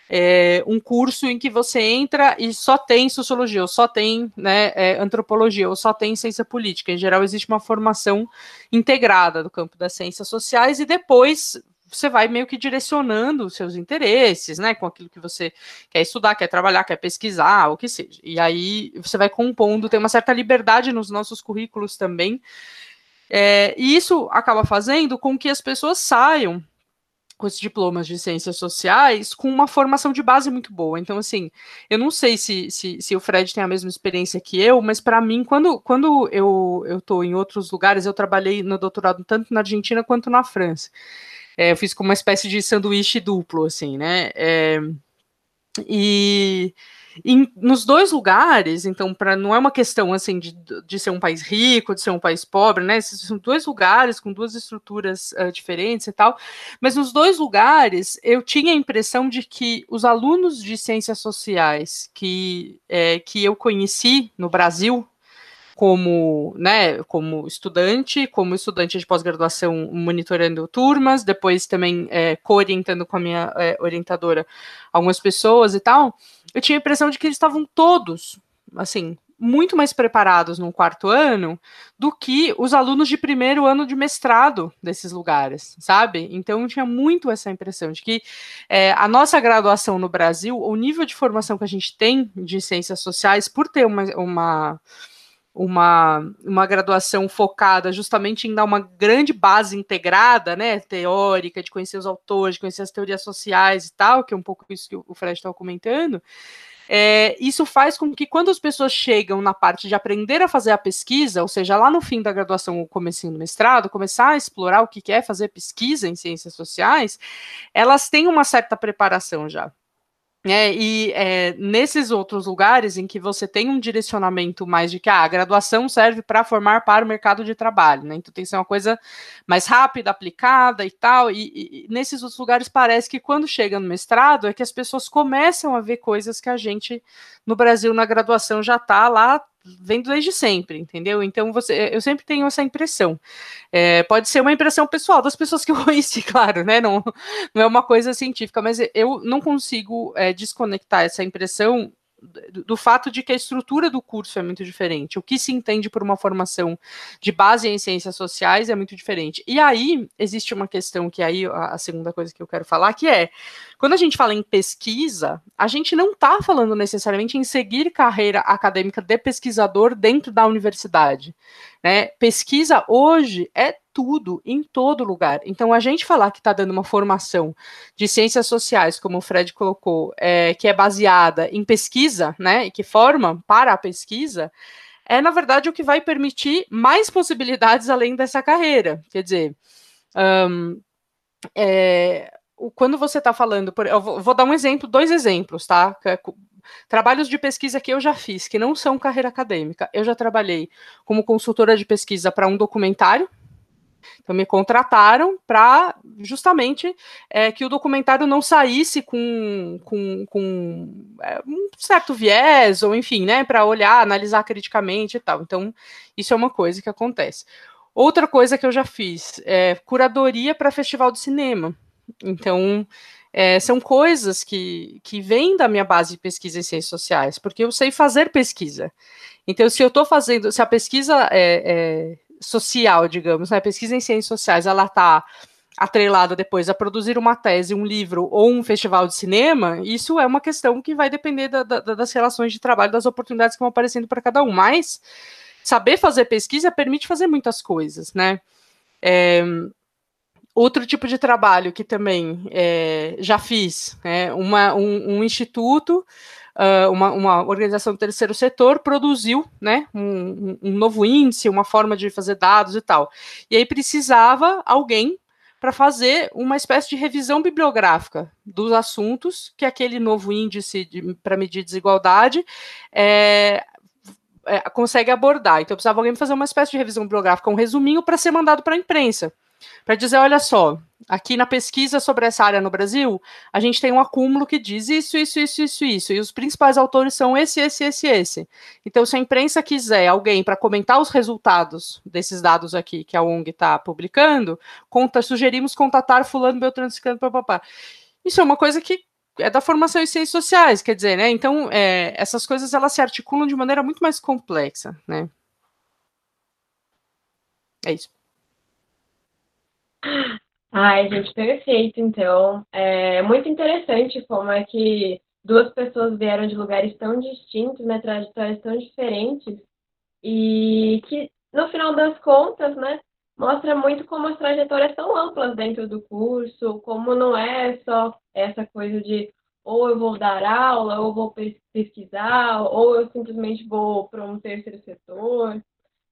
é, um curso em que você entra e só tem sociologia, ou só tem né, é, antropologia, ou só tem ciência política. Em geral, existe uma formação integrada do campo das ciências sociais e depois você vai meio que direcionando os seus interesses, né, com aquilo que você quer estudar, quer trabalhar, quer pesquisar, o que seja. E aí você vai compondo, tem uma certa liberdade nos nossos currículos também. É, e isso acaba fazendo com que as pessoas saiam com esses diplomas de ciências sociais com uma formação de base muito boa. Então, assim, eu não sei se, se, se o Fred tem a mesma experiência que eu, mas para mim, quando, quando eu estou em outros lugares, eu trabalhei no doutorado tanto na Argentina quanto na França. É, eu fiz como uma espécie de sanduíche duplo, assim, né? É, e em, nos dois lugares, então, para não é uma questão assim de, de ser um país rico, de ser um país pobre, né? São dois lugares com duas estruturas uh, diferentes e tal. Mas nos dois lugares eu tinha a impressão de que os alunos de ciências sociais que, é, que eu conheci no Brasil, como, né, como estudante, como estudante de pós-graduação monitorando turmas, depois também é, co-orientando com a minha é, orientadora algumas pessoas e tal, eu tinha a impressão de que eles estavam todos, assim, muito mais preparados no quarto ano do que os alunos de primeiro ano de mestrado desses lugares, sabe? Então eu tinha muito essa impressão de que é, a nossa graduação no Brasil, o nível de formação que a gente tem de ciências sociais, por ter uma, uma uma, uma graduação focada justamente em dar uma grande base integrada, né, teórica, de conhecer os autores, de conhecer as teorias sociais e tal, que é um pouco isso que o Fred estava comentando, é, isso faz com que quando as pessoas chegam na parte de aprender a fazer a pesquisa, ou seja, lá no fim da graduação ou comecinho do mestrado, começar a explorar o que é fazer pesquisa em ciências sociais, elas têm uma certa preparação já. É, e é, nesses outros lugares em que você tem um direcionamento mais de que ah, a graduação serve para formar para o mercado de trabalho, né? Então tem que ser uma coisa mais rápida, aplicada e tal. E, e, nesses outros lugares parece que quando chega no mestrado é que as pessoas começam a ver coisas que a gente no Brasil na graduação já está lá vendo desde sempre, entendeu? Então você, eu sempre tenho essa impressão. É, pode ser uma impressão pessoal das pessoas que eu conheci, claro, né? Não, não é uma coisa científica, mas eu não consigo é, desconectar essa impressão do fato de que a estrutura do curso é muito diferente. O que se entende por uma formação de base em ciências sociais é muito diferente. E aí existe uma questão que aí a segunda coisa que eu quero falar, que é quando a gente fala em pesquisa, a gente não está falando necessariamente em seguir carreira acadêmica de pesquisador dentro da universidade. Né? Pesquisa hoje é tudo, em todo lugar. Então, a gente falar que está dando uma formação de ciências sociais, como o Fred colocou, é, que é baseada em pesquisa, né, e que forma para a pesquisa, é, na verdade, o que vai permitir mais possibilidades além dessa carreira. Quer dizer, um, é, quando você está falando, por, eu vou, vou, dar um exemplo, dois exemplos, tá? É trabalhos de pesquisa que eu já fiz, que não são carreira acadêmica. Eu já trabalhei como consultora de pesquisa para um documentário, Então me contrataram para justamente é, que o documentário não saísse com, com, com é, um certo viés, ou enfim, né, para olhar, analisar criticamente e tal. Então, isso é uma coisa que acontece. Outra coisa que eu já fiz é curadoria para festival de cinema. Então, é, são coisas que, que vêm da minha base de pesquisa em ciências sociais, porque eu sei fazer pesquisa. Então, se eu estou fazendo, se a pesquisa é, é, social, digamos, né, pesquisa em ciências sociais, ela está atrelada depois a produzir uma tese, um livro ou um festival de cinema, isso é uma questão que vai depender da, da, das relações de trabalho, das oportunidades que vão aparecendo para cada um. Mas saber fazer pesquisa permite fazer muitas coisas, né? É, outro tipo de trabalho que também é, já fiz, é uma, um, um instituto uh, uma, uma, organização do terceiro setor produziu né, um, um, novo índice, uma forma de fazer dados e tal. E aí precisava alguém para fazer uma espécie de revisão bibliográfica dos assuntos que aquele novo índice para medir desigualdade é, é, consegue abordar. Então, precisava alguém fazer uma espécie de revisão bibliográfica, um resuminho para ser mandado para a imprensa para dizer, olha só, aqui na pesquisa sobre essa área no Brasil, a gente tem um acúmulo que diz isso, isso, isso, isso, isso, e os principais autores são esse, esse, esse, esse. Então, se a imprensa quiser alguém para comentar os resultados desses dados aqui que a ONG está publicando, conta, sugerimos contatar fulano, beltrano, ciclano, papapá. Isso é uma coisa que é da formação em ciências sociais, quer dizer, né? Então, é, essas coisas elas se articulam de maneira muito mais complexa, né? É isso. Ai, gente, perfeito. Então, é muito interessante como é que duas pessoas vieram de lugares tão distintos, né, trajetórias tão diferentes, e que, no final das contas, né, mostra muito como as trajetórias são amplas dentro do curso, como não é só essa coisa de ou eu vou dar aula, ou vou pesquisar, ou eu simplesmente vou para um terceiro setor.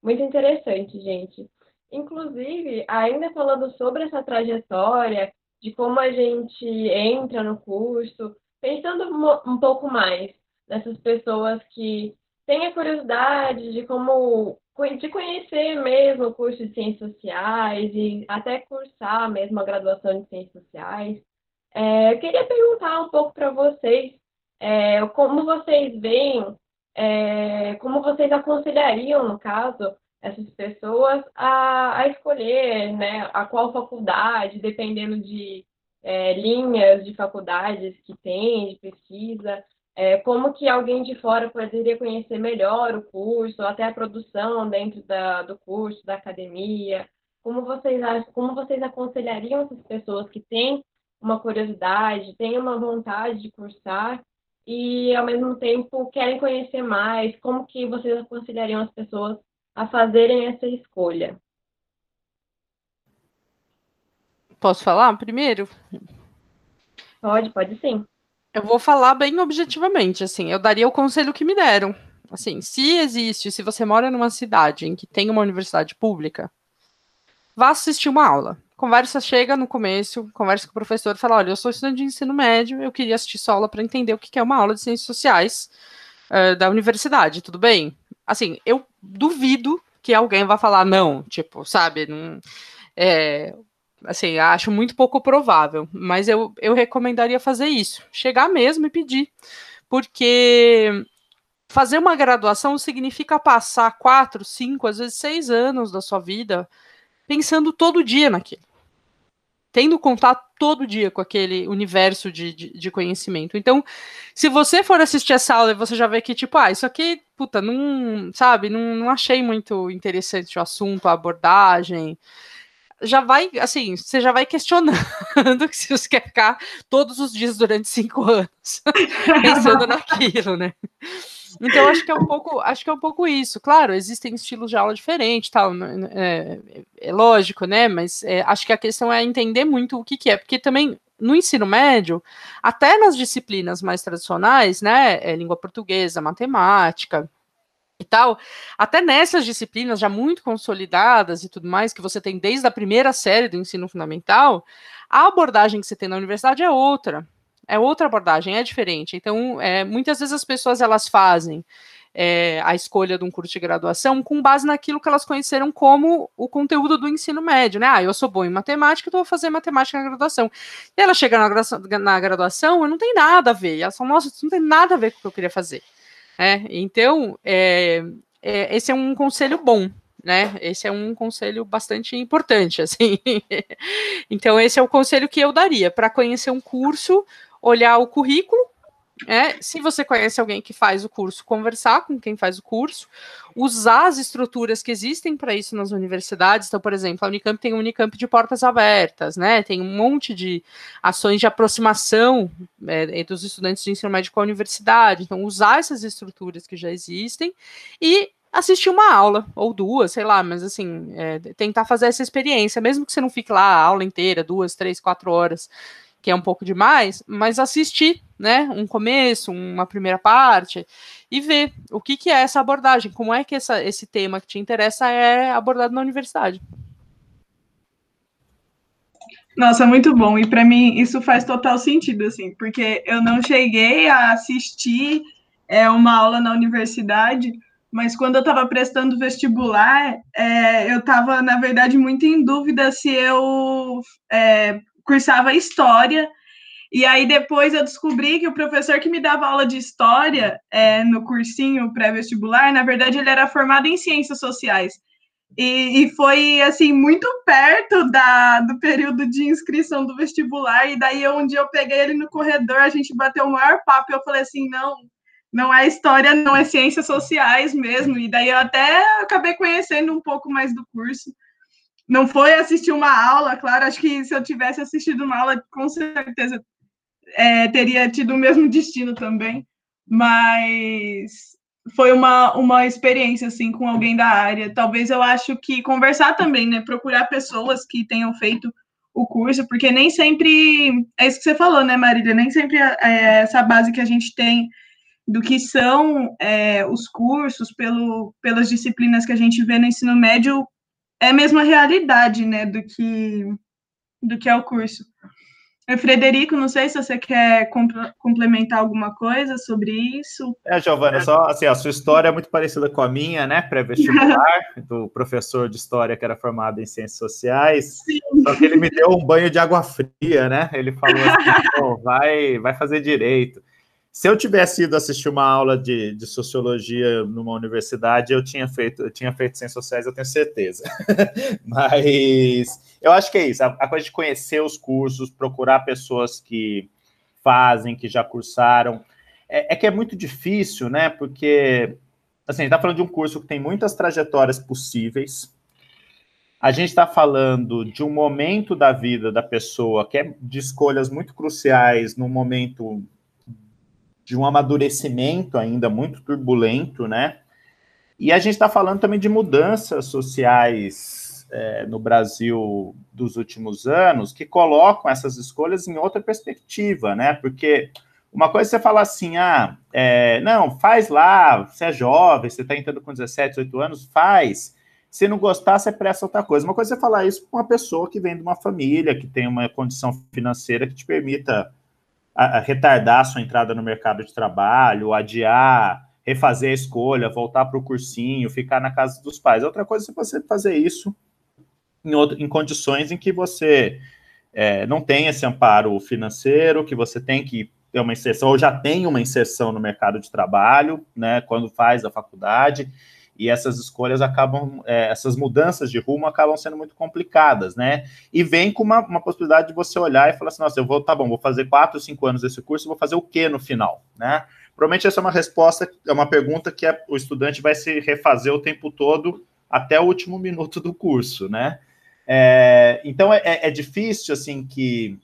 Muito interessante, gente. Inclusive, ainda falando sobre essa trajetória, de como a gente entra no curso, pensando um pouco mais nessas pessoas que têm a curiosidade de como de conhecer mesmo o curso de Ciências Sociais e até cursar mesmo a graduação de Ciências Sociais. É, eu queria perguntar um pouco para vocês é, como vocês veem, é, como vocês aconselhariam, no caso, essas pessoas a, a escolher né, a qual faculdade, dependendo de é, linhas de faculdades que tem, de pesquisa, é, como que alguém de fora poderia conhecer melhor o curso, até a produção dentro da, do curso, da academia, como vocês, como vocês aconselhariam essas pessoas que têm uma curiosidade, têm uma vontade de cursar e, ao mesmo tempo, querem conhecer mais, como que vocês aconselhariam as pessoas a fazerem essa escolha. Posso falar primeiro? Pode, pode sim. Eu vou falar bem objetivamente, assim, eu daria o conselho que me deram. Assim, se existe, se você mora numa cidade em que tem uma universidade pública, vá assistir uma aula. Conversa, chega no começo, conversa com o professor, fala, olha, eu sou estudante de ensino médio, eu queria assistir sua aula para entender o que é uma aula de ciências sociais uh, da universidade, tudo bem? Assim, eu duvido que alguém vá falar não, tipo, sabe? Não, é, assim, acho muito pouco provável, mas eu, eu recomendaria fazer isso, chegar mesmo e pedir, porque fazer uma graduação significa passar quatro, cinco, às vezes seis anos da sua vida pensando todo dia naquilo tendo contato todo dia com aquele universo de, de, de, conhecimento. Então, se você for assistir essa aula e você já vê que, tipo, ah, isso aqui, puta, não, sabe, não, não achei muito interessante o assunto, a abordagem, já vai, assim, você já vai questionando se você quer ficar todos os dias durante cinco anos pensando naquilo, né? Então acho que é um pouco, acho que é um pouco isso. Claro, existem estilos de aula diferentes, tal, é, é lógico, né? Mas é, acho que a questão é entender muito o que, que é, porque também no ensino médio, até nas disciplinas mais tradicionais, né, é, língua portuguesa, matemática e tal, até nessas disciplinas já muito consolidadas e tudo mais, que você tem desde a primeira série do ensino fundamental, a abordagem que você tem na universidade é outra é outra abordagem, é diferente. Então, é, muitas vezes as pessoas elas fazem é, a escolha de um curso de graduação com base naquilo que elas conheceram como o conteúdo do ensino médio, né? Ah, eu sou bom em matemática, então vou fazer matemática na graduação. E ela chega na graduação, na graduação não tem nada a ver. E elas falam, nossa, isso não tem nada a ver com o que eu queria fazer. É, então, é, é, esse é um conselho bom, né? Esse é um conselho bastante importante, assim. então, esse é o conselho que eu daria para conhecer um curso, olhar o currículo. É, se você conhece alguém que faz o curso, conversar com quem faz o curso, usar as estruturas que existem para isso nas universidades. Então, por exemplo, a Unicamp tem um Unicamp de portas abertas, né? Tem um monte de ações de aproximação é, dos estudantes de ensino médio com a universidade. Então, usar essas estruturas que já existem e assistir uma aula, ou duas, sei lá, mas assim, é, tentar fazer essa experiência, mesmo que você não fique lá a aula inteira, duas, três, quatro horas, que é um pouco demais, mas assistir, né, um começo, uma primeira parte, e ver o que, que é essa abordagem, como é que essa, esse tema que te interessa é abordado na universidade. Nossa, muito bom. E para mim isso faz total sentido, assim, porque eu não cheguei a assistir é, uma aula na universidade, mas quando eu estava prestando vestibular, é, eu estava, na verdade, muito em dúvida se eu é, cursava História. E aí depois eu descobri que o professor que me dava aula de História é, no cursinho pré-vestibular, na verdade, ele era formado em Ciências Sociais. E, e, foi assim muito perto da, do período de inscrição do vestibular e daí um dia eu peguei ele no corredor a gente bateu o maior papo e eu falei assim não não é história, não é ciências sociais mesmo. E daí eu até acabei conhecendo um pouco mais do curso. Não foi assistir uma aula, claro, acho que se eu tivesse assistido uma aula, com certeza é, teria tido o mesmo destino também. Mas foi uma, uma experiência assim com alguém da área. Talvez eu acho que conversar também, né? Procurar pessoas que tenham feito o curso, porque nem sempre é isso que você falou, né, Marília? Nem sempre é, é essa base que a gente tem do que são é, os cursos, pelo, pelas disciplinas que a gente vê no ensino médio, é a mesma realidade, né, do que, do que é o curso. Frederico, não sei se você quer complementar alguma coisa sobre isso. É, Giovana, só assim, a sua história é muito parecida com a minha, né? Pré-vestibular, do professor de história que era formado em ciências sociais. Sim. Só que ele me deu um banho de água fria, né? Ele falou assim: vai, vai fazer direito. Se eu tivesse ido assistir uma aula de, de sociologia numa universidade, eu tinha feito, eu tinha feito ciências sociais, eu tenho certeza. Mas eu acho que é isso, a, a, coisa de conhecer os cursos, procurar pessoas que fazem, que já cursaram. É, é que é muito difícil, né? Porque assim, a gente está falando de um curso que tem muitas trajetórias possíveis. A gente está falando de um momento da vida da pessoa que é de escolhas muito cruciais, num momento de um amadurecimento ainda muito turbulento, né? E a gente está falando também de mudanças sociais é, no Brasil dos últimos anos que colocam essas escolhas em outra perspectiva, né? Porque uma coisa é você falar assim, ah, é, não, faz lá, você é jovem, você está entrando com 17, 18 anos, faz. Se não gostar, você presta outra coisa. Uma coisa é falar isso para uma pessoa que vem de uma família, que tem uma condição financeira que te permita a, a retardar a sua entrada no mercado de trabalho, adiar, refazer a escolha, voltar para o cursinho, ficar na casa dos pais. Outra coisa é você fazer isso em, outro, em condições em que você é, não tem esse amparo financeiro, que você tem que ter uma inserção, ou já tem uma inserção no mercado de trabalho, né, quando faz a faculdade, e essas escolhas acabam, é, essas mudanças de rumo acabam sendo muito complicadas, né? E vem com uma, uma, possibilidade de você olhar e falar assim, nossa, eu vou, tá bom, vou fazer quatro, cinco anos desse curso, vou fazer o que no final, né? Provavelmente essa é uma resposta, é uma pergunta que é, o estudante vai se refazer o tempo todo até o último minuto do curso, né? É, então é, é, é difícil assim que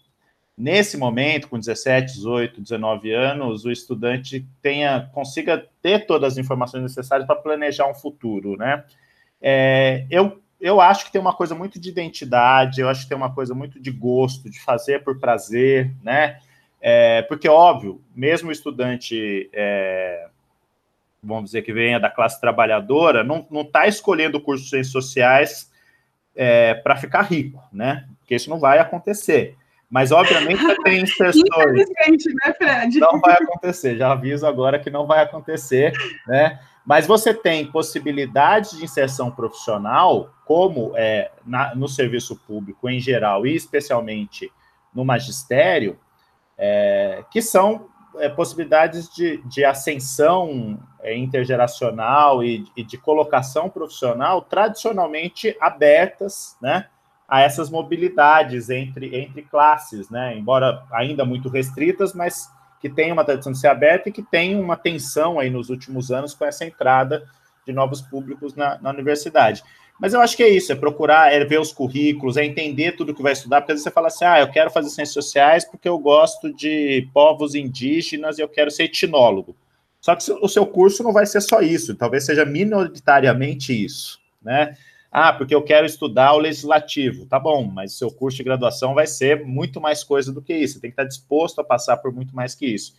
nesse momento, com 17, 18, 19 anos, o estudante tenha, consiga ter todas as informações necessárias para planejar um futuro, né? É, eu, eu acho que tem uma coisa muito de identidade, eu acho que tem uma coisa muito de gosto, de fazer por prazer, né? É, porque, óbvio, mesmo o estudante, é, vamos dizer que venha da classe trabalhadora, não está escolhendo o curso de ciências sociais é, para ficar rico, né? Porque isso não vai acontecer. Mas, obviamente, tem inserções. né, Fred? Não vai acontecer, já aviso agora que não vai acontecer, né? Mas você tem possibilidades de inserção profissional, como é, na, no serviço público em geral, e especialmente no magistério, é, que são é, possibilidades de, de ascensão é, intergeracional e, e, de colocação profissional tradicionalmente abertas né, a essas mobilidades entre, entre classes, né, embora ainda muito restritas, mas que tem uma tradição de ser aberta e que tem uma tensão aí nos últimos anos com essa entrada de novos públicos na, na universidade. Mas eu acho que é isso, é procurar, é ver os currículos, é entender tudo que vai estudar, porque às vezes você fala assim, ah, eu quero fazer ciências sociais porque eu gosto de povos indígenas e eu quero ser etnólogo. Só que o seu curso não vai ser só isso, talvez seja minoritariamente isso, né? Ah, porque eu quero estudar o legislativo. Tá bom, mas seu curso de graduação vai ser muito mais coisa do que isso. Você tem que estar disposto a passar por muito mais que isso.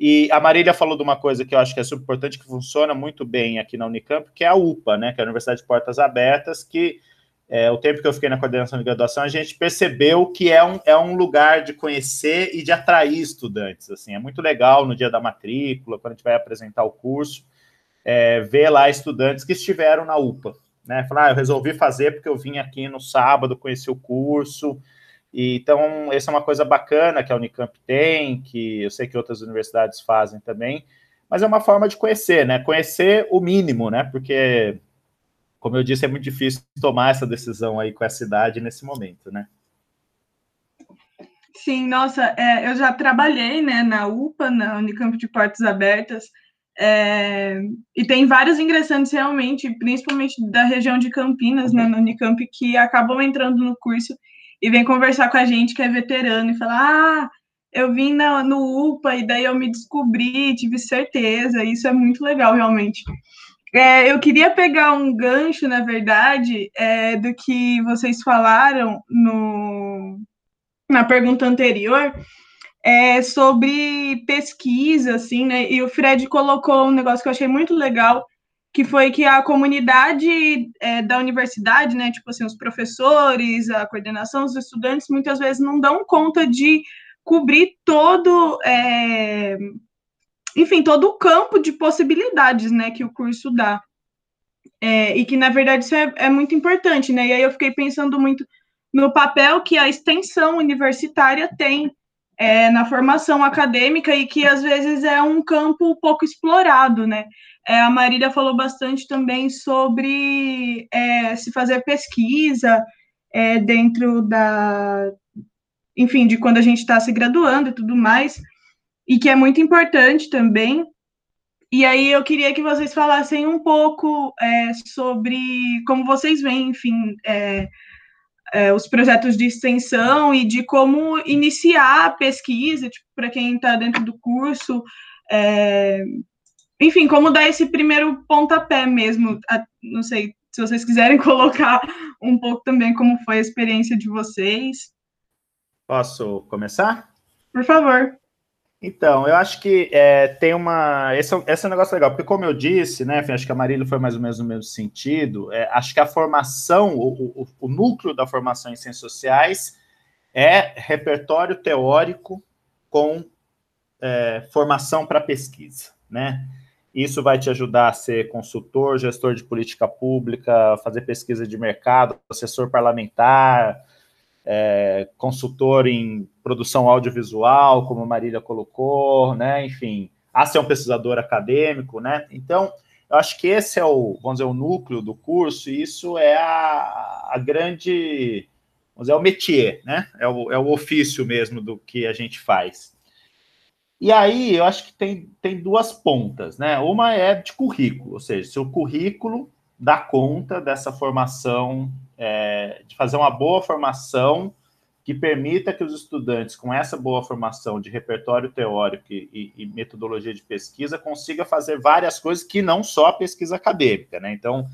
E a Marília falou de uma coisa que eu acho que é super importante, que funciona muito bem aqui na Unicamp, que é a UPA, né? Que é a Universidade de Portas Abertas, que é, o tempo que eu fiquei na coordenação de graduação, a gente percebeu que é um, é um lugar de conhecer e de atrair estudantes. Assim, é muito legal no dia da matrícula, quando a gente vai apresentar o curso, é, ver lá estudantes que estiveram na UPA né? Falar, ah, eu resolvi fazer porque eu vim aqui no sábado, conheci o curso. E, então, essa é uma coisa bacana que a Unicamp tem, que eu sei que outras universidades fazem também, mas é uma forma de conhecer, né? Conhecer o mínimo, né? Porque, como eu disse, é muito difícil tomar essa decisão aí com essa idade nesse momento, né? Sim, nossa, é, eu já trabalhei né, na UPA, na Unicamp de Portas Abertas, é, e tem vários ingressantes realmente, principalmente da região de Campinas, né, no Unicamp, que acabam entrando no curso e vem conversar com a gente que é veterano e falar: Ah, eu vim na, no UPA e daí eu me descobri, tive certeza. Isso é muito legal, realmente. É, eu queria pegar um gancho, na verdade, é, do que vocês falaram no, na pergunta anterior é, sobre pesquisa, assim, né? E o Fred colocou um negócio que eu achei muito legal, que foi que a comunidade é, da universidade, né, tipo assim, os professores, a coordenação, os estudantes, muitas vezes não dão conta de cobrir todo, é, enfim, todo o campo de possibilidades, né, que o curso dá. É, e que, na verdade, isso é, é muito importante, né? E aí eu fiquei pensando muito no papel que a extensão universitária tem é, na formação acadêmica e que às vezes é um campo pouco explorado, né? É, a Marília falou bastante também sobre é, se fazer pesquisa é, dentro da, enfim, de quando a gente está se graduando e tudo mais, e que é muito importante também. E aí eu queria que vocês falassem um pouco é, sobre como vocês veem, enfim, é, os projetos de extensão e de como iniciar a pesquisa, tipo, para quem está dentro do curso, é, enfim, como dar esse primeiro pontapé mesmo. A, não sei se vocês quiserem colocar um pouco também como foi a experiência de vocês. Posso começar? Por favor. Então, eu acho que é, tem uma. Esse, é esse é um negócio legal, porque, como eu disse, né, acho que a Marília foi mais ou menos no mesmo sentido. É, acho que a formação, o, o, o, núcleo da formação em ciências sociais é repertório teórico com é, formação para pesquisa, né? Isso vai te ajudar a ser consultor, gestor de política pública, fazer pesquisa de mercado, assessor parlamentar, é, consultor em produção audiovisual, como a Marília colocou, né? Enfim, a ser um pesquisador acadêmico, né? Então, eu acho que esse é o, vamos dizer, o núcleo do curso, e isso é a, a grande, vamos dizer, é o métier, né? É o, é o ofício mesmo do que a gente faz. E aí, eu acho que tem, tem duas pontas, né? Uma é de currículo, ou seja, se o currículo dá conta dessa formação é, de fazer uma boa formação que permita que os estudantes, com essa boa formação de repertório teórico e, e, metodologia de pesquisa, consiga fazer várias coisas que não só a pesquisa acadêmica, né? Então,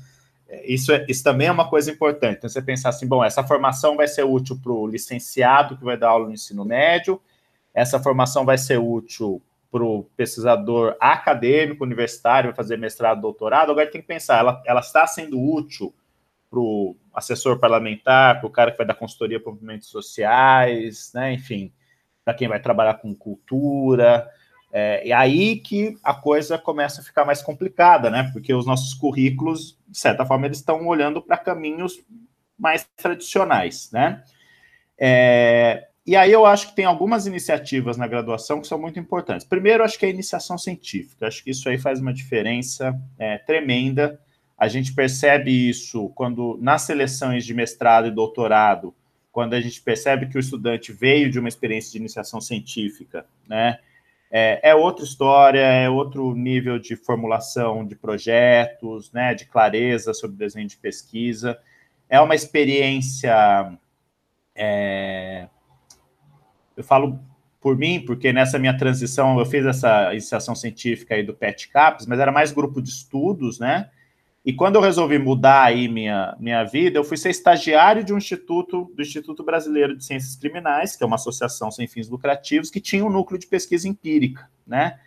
é, isso, é, isso também é uma coisa importante. Então, você pensar assim, bom, essa formação vai ser útil para o licenciado que vai dar aula no ensino médio, essa formação vai ser útil para o pesquisador acadêmico, universitário, fazer mestrado, doutorado, agora tem que pensar, ela, ela está sendo útil para o assessor parlamentar, para o cara que vai dar consultoria para movimentos sociais, né? enfim, para quem vai trabalhar com cultura, É, e aí que a coisa começa a ficar mais complicada, né? Porque os nossos currículos, de certa forma, eles estão olhando para caminhos mais tradicionais, né? É, e aí eu acho que tem algumas iniciativas na graduação que são muito importantes. Primeiro, acho que é a iniciação científica. Acho que isso aí faz uma diferença é, tremenda. A gente percebe isso quando nas seleções de mestrado e doutorado, quando a gente percebe que o estudante veio de uma experiência de iniciação científica, né? É, é, outra história, é outro nível de formulação de projetos, né, de clareza sobre desenho de pesquisa. É uma experiência. É, eu falo por mim, porque nessa minha transição eu fiz essa iniciação científica aí do PET CAPS, mas era mais grupo de estudos, né? E quando eu resolvi mudar aí minha, minha vida, eu fui ser estagiário de um instituto, do Instituto Brasileiro de Ciências Criminais, que é uma associação sem fins lucrativos, que tinha um núcleo de pesquisa empírica, né?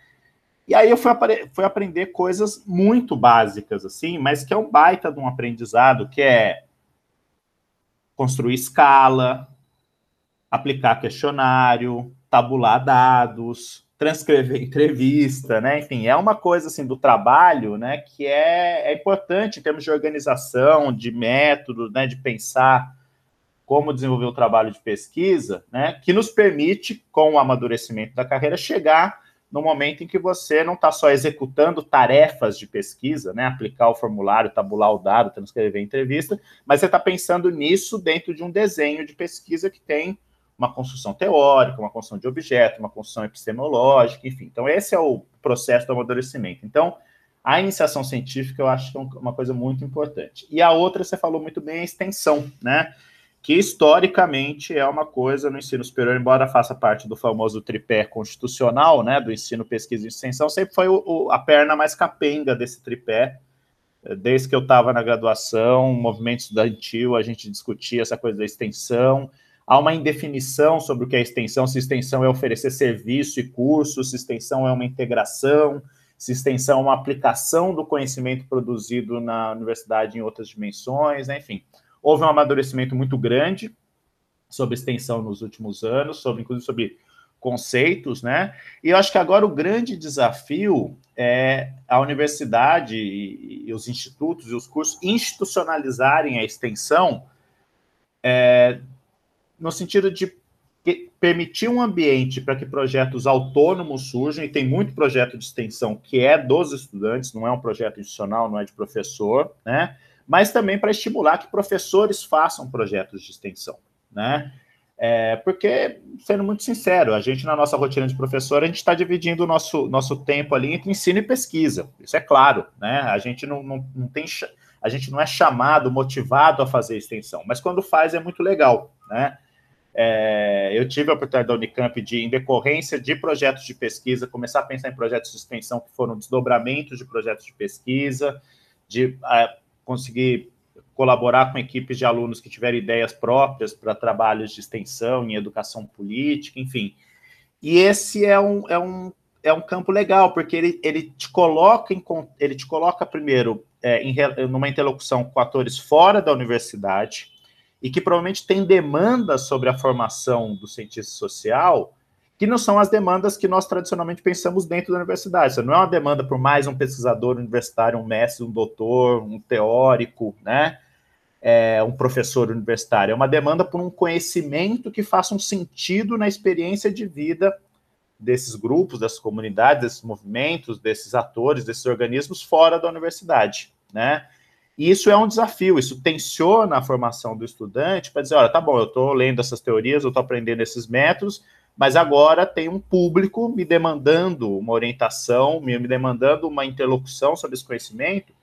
E aí eu fui, fui aprender coisas muito básicas, assim, mas que é um baita de um aprendizado, que é construir escala, aplicar questionário, tabular dados, transcrever entrevista, né? Enfim, é uma coisa assim do trabalho, né? Que é, é importante em termos de organização, de método, né? De pensar como desenvolver o trabalho de pesquisa, né? Que nos permite, com o amadurecimento da carreira, chegar no momento em que você não está só executando tarefas de pesquisa, né? Aplicar o formulário, tabular o dado, transcrever a entrevista, mas você está pensando nisso dentro de um desenho de pesquisa que tem uma construção teórica, uma construção de objeto, uma construção epistemológica, enfim. Então, esse é o processo do amadurecimento. Então, a iniciação científica eu acho que é uma coisa muito importante. E a outra, você falou muito bem, é a extensão, né? Que historicamente é uma coisa no ensino superior, embora faça parte do famoso tripé constitucional, né? Do ensino, pesquisa e extensão, sempre foi o, o, a perna mais capenga desse tripé. Desde que eu estava na graduação, movimento estudantil, a gente discutia essa coisa da extensão, Há uma indefinição sobre o que é extensão, se extensão é oferecer serviço e curso, se extensão é uma integração, se extensão é uma aplicação do conhecimento produzido na universidade em outras dimensões, né? enfim. Houve um amadurecimento muito grande sobre extensão nos últimos anos, sobre inclusive sobre conceitos, né? E eu acho que agora o grande desafio é a universidade e, e os institutos e os cursos institucionalizarem a extensão é, no sentido de permitir um ambiente para que projetos autônomos surjam, e tem muito projeto de extensão que é dos estudantes, não é um projeto institucional, não é de professor, né? Mas também para estimular que professores façam projetos de extensão, né? É, porque, sendo muito sincero, a gente, na nossa rotina de professor, a gente está dividindo o nosso, nosso tempo ali entre ensino e pesquisa. Isso é claro, né? A gente não, não, não tem. A gente não é chamado, motivado a fazer extensão, mas quando faz é muito legal, né? É, eu tive a oportunidade da Unicamp de, em decorrência de projetos de pesquisa, começar a pensar em projetos de extensão que foram desdobramentos de projetos de pesquisa, de é, conseguir colaborar com equipes de alunos que tiveram ideias próprias para trabalhos de extensão em educação política, enfim. E esse é um, é um, é um campo legal, porque ele, ele te coloca em, ele te coloca primeiro é, em, numa interlocução com atores fora da universidade, e que provavelmente tem demandas sobre a formação do cientista social que não são as demandas que nós tradicionalmente pensamos dentro da universidade. Isso não é uma demanda por mais um pesquisador universitário, um mestre, um doutor, um teórico, né? É, um professor universitário. É uma demanda por um conhecimento que faça um sentido na experiência de vida desses grupos, dessas comunidades, desses movimentos, desses atores, desses organismos fora da universidade, né? E isso é um desafio, isso tensiona a formação do estudante para dizer, olha, tá bom, eu estou lendo essas teorias, eu estou aprendendo esses métodos, mas agora tem um público me demandando uma orientação, me, demandando uma interlocução sobre esse conhecimento,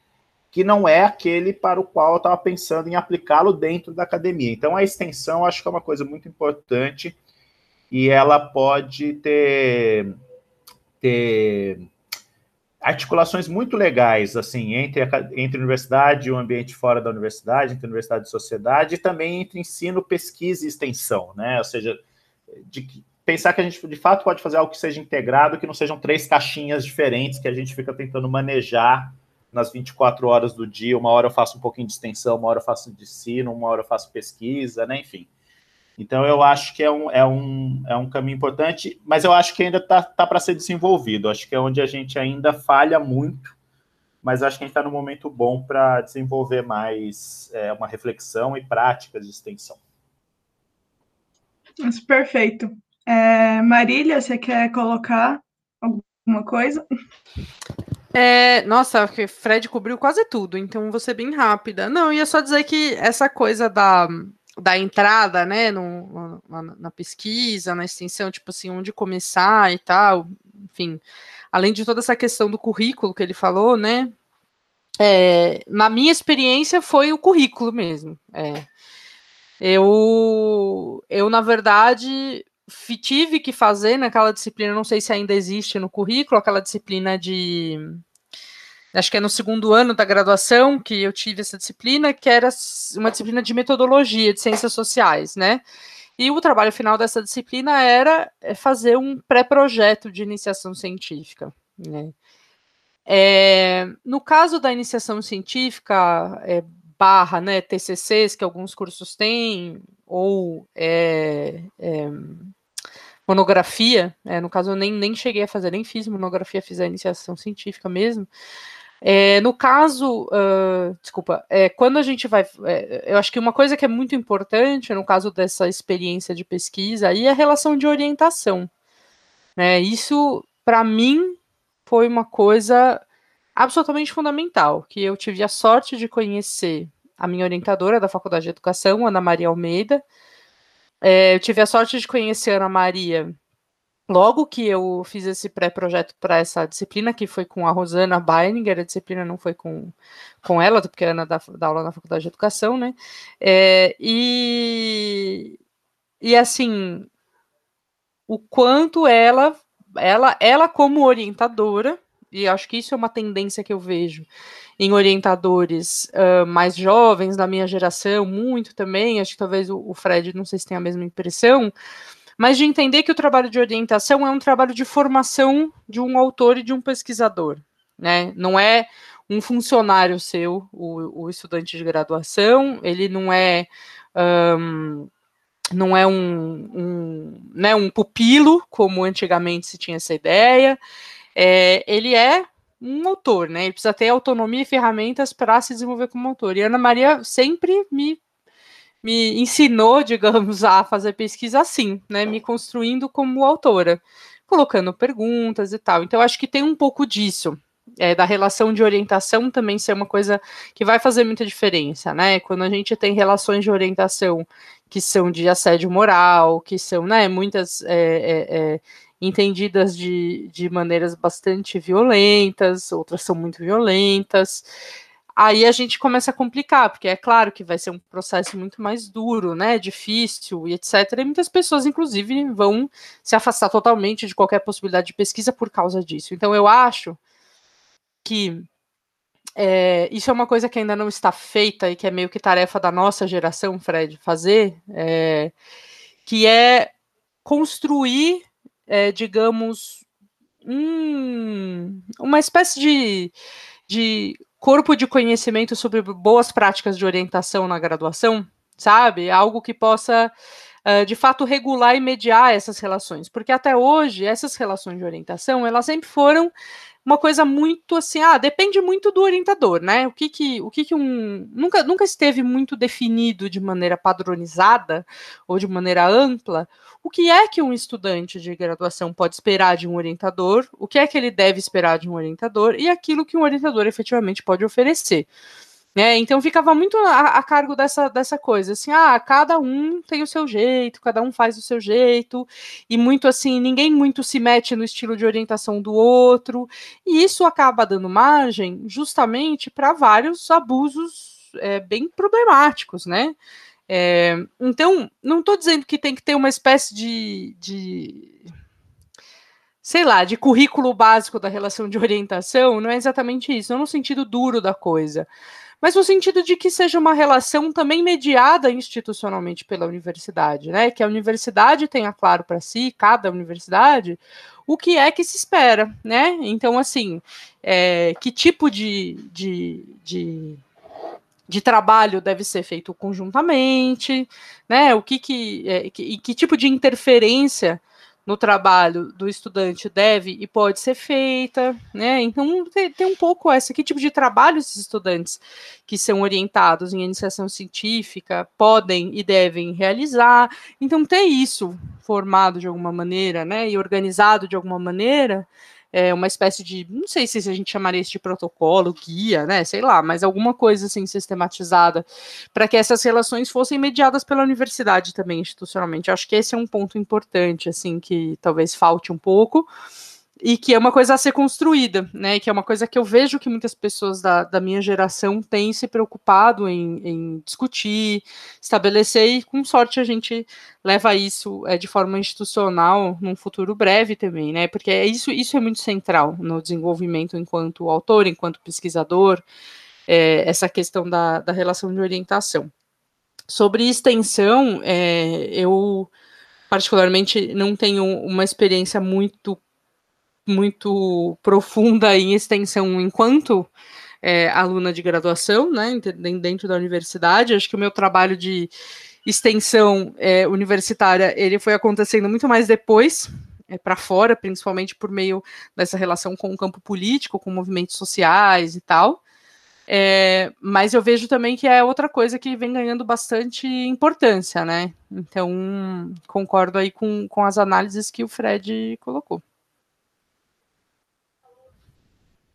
que não é aquele para o qual eu estava pensando em aplicá-lo dentro da academia. Então, a extensão acho que é uma coisa muito importante e ela pode ter, ter articulações muito legais, assim, entre a, entre a universidade e o ambiente fora da universidade, entre a universidade e sociedade, e também entre ensino, pesquisa e extensão, né? Ou seja, de pensar que a gente de fato pode fazer algo que seja integrado, que não sejam três caixinhas diferentes que a gente fica tentando manejar nas 24 horas do dia. Uma hora eu faço um pouquinho de extensão, uma hora eu faço de ensino, uma hora eu faço pesquisa, né? Enfim. Então, eu acho que é um, é um, é um caminho importante, mas eu acho que ainda está tá, para ser desenvolvido. Acho que é onde a gente ainda falha muito, mas acho que a gente está no momento bom para desenvolver mais é, uma reflexão e práticas de extensão. Isso, perfeito. É, Marília, você quer colocar alguma coisa? É, nossa, que Fred cobriu quase tudo, então vou ser bem rápida. Não, ia só dizer que essa coisa da da entrada, né, no, na, na, pesquisa, na extensão, tipo assim, onde começar e tal, enfim, além de toda essa questão do currículo que ele falou, né, é, na minha experiência foi o currículo mesmo, é. eu, eu, na verdade, tive que fazer naquela disciplina, não sei se ainda existe no currículo, aquela disciplina de acho que é no segundo ano da graduação que eu tive essa disciplina, que era uma disciplina de metodologia de ciências sociais, né? E o trabalho final dessa disciplina era é, fazer um pré-projeto de iniciação científica. Né? É, no caso da iniciação científica, é, barra, né, TCCs, que alguns cursos têm, ou é, monografia, é, no caso eu nem, nem cheguei a fazer, nem fiz monografia, fiz a iniciação científica mesmo, é, no caso, uh, desculpa, é, quando a gente vai. É, eu acho que uma coisa que é muito importante no caso dessa experiência de pesquisa aí é a relação de orientação. Né? Isso, para mim, foi uma coisa absolutamente fundamental, que eu tive a sorte de conhecer a minha orientadora da Faculdade de Educação, Ana Maria Almeida. É, eu tive a sorte de conhecer a Ana Maria Logo que eu fiz esse pré-projeto para essa disciplina, que foi com a Rosana Beininger, a disciplina não foi com, com ela, porque a Ana dá, dá aula na Faculdade de Educação, né? É, e, e assim, o quanto ela, ela, ela como orientadora, e acho que isso é uma tendência que eu vejo em orientadores uh, mais jovens da minha geração, muito também, acho que talvez o, o Fred, não sei se tem a mesma impressão, mas de entender que o trabalho de orientação é um trabalho de formação de um autor e de um pesquisador, né? Não é um funcionário seu, o, o estudante de graduação, ele não é um, não é um, um, né, um pupilo, como antigamente se tinha essa ideia, é, ele é um autor, né? Ele precisa ter autonomia e ferramentas para se desenvolver como autor. E Ana Maria sempre me me ensinou, digamos, a fazer pesquisa assim, né? Me construindo como autora, colocando perguntas e tal. Então, acho que tem um pouco disso. É, da relação de orientação também ser uma coisa que vai fazer muita diferença, né? Quando a gente tem relações de orientação que são de assédio moral, que são, né, muitas é, é, é entendidas de, de maneiras bastante violentas, outras são muito violentas aí a gente começa a complicar, porque é claro que vai ser um processo muito mais duro, né, difícil e etc. E muitas pessoas, inclusive, vão se afastar totalmente de qualquer possibilidade de pesquisa por causa disso. Então, eu acho que é, isso é uma coisa que ainda não está feita e que é meio que tarefa da nossa geração, Fred, fazer, é, que é construir, é, digamos, um, uma espécie de, de corpo de conhecimento sobre boas práticas de orientação na graduação, sabe? Algo que possa, uh, de fato, regular e mediar essas relações. Porque até hoje, essas relações de orientação, elas sempre foram uma coisa muito assim, ah, depende muito do orientador, né? O que que, o que, que um nunca, nunca esteve muito definido de maneira padronizada ou de maneira ampla o que é que um estudante de graduação pode esperar de um orientador, o que é que ele deve esperar de um orientador e aquilo que um orientador efetivamente pode oferecer. Né? Então ficava muito a, a, cargo dessa, dessa coisa, assim, ah, cada um tem o seu jeito, cada um faz o seu jeito, e muito assim, ninguém muito se mete no estilo de orientação do outro, e isso acaba dando margem justamente para vários abusos é, bem problemáticos, né? É, então, não estou dizendo que tem que ter uma espécie de, de sei lá, de currículo básico da relação de orientação, não é exatamente isso, não no sentido duro da coisa mas no sentido de que seja uma relação também mediada institucionalmente pela universidade, né? Que a universidade tenha claro para si, cada universidade, o que é que se espera, né? Então, assim, é, que tipo de, de, de de trabalho deve ser feito conjuntamente, né? O que que, é, que, que tipo de interferência no trabalho do estudante deve e pode ser feita, né? Então tem, tem, um pouco essa que tipo de trabalho esses estudantes que são orientados em iniciação científica podem e devem realizar. Então ter isso formado de alguma maneira, né, e organizado de alguma maneira, é, uma espécie de, não sei se a gente chamaria isso de protocolo, guia, né, sei lá, mas alguma coisa assim sistematizada para que essas relações fossem mediadas pela universidade também institucionalmente. Acho que esse é um ponto importante, assim, que talvez falte um pouco e que é uma coisa a ser construída, né? Que é uma coisa que eu vejo que muitas pessoas da, da minha geração têm se preocupado em, em, discutir, estabelecer, e com sorte a gente leva isso é, de forma institucional num futuro breve também, né? Porque é isso, isso é muito central no desenvolvimento enquanto autor, enquanto pesquisador, é, essa questão da, da relação de orientação. Sobre extensão, é, eu particularmente não tenho uma experiência muito muito profunda em extensão enquanto é, aluna de graduação, né, dentro da universidade. Acho que o meu trabalho de extensão é, universitária ele foi acontecendo muito mais depois, é, para fora, principalmente por meio dessa relação com o campo político, com movimentos sociais e tal. É, mas eu vejo também que é outra coisa que vem ganhando bastante importância, né? Então, concordo aí com, com as análises que o Fred colocou.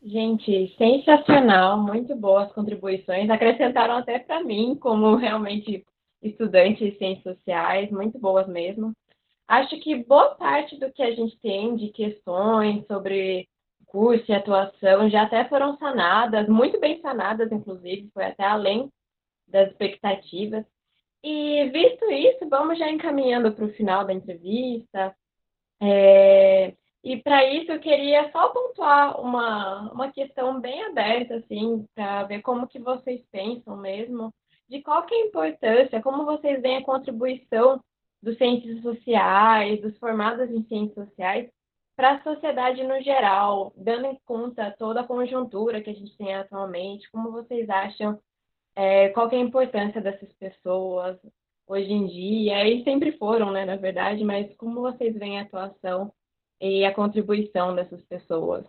Gente, sensacional, muito boas contribuições. Acrescentaram até para mim, como realmente estudante de ciências sociais, muito boas mesmo. Acho que boa parte do que a gente tem de questões sobre curso e atuação já até foram sanadas, muito bem sanadas, inclusive, foi até além das expectativas. E visto isso, vamos já encaminhando para o final da entrevista. É... E para isso eu queria só pontuar uma, uma questão bem aberta, assim, para ver como que vocês pensam mesmo, de qual que é a importância, como vocês veem a contribuição dos cientistas sociais, dos formados em ciências sociais, para a sociedade no geral, dando em conta toda a conjuntura que a gente tem atualmente, como vocês acham, é, qual que é a importância dessas pessoas hoje em dia, e sempre foram, né, na verdade, mas como vocês veem a atuação e a contribuição dessas pessoas.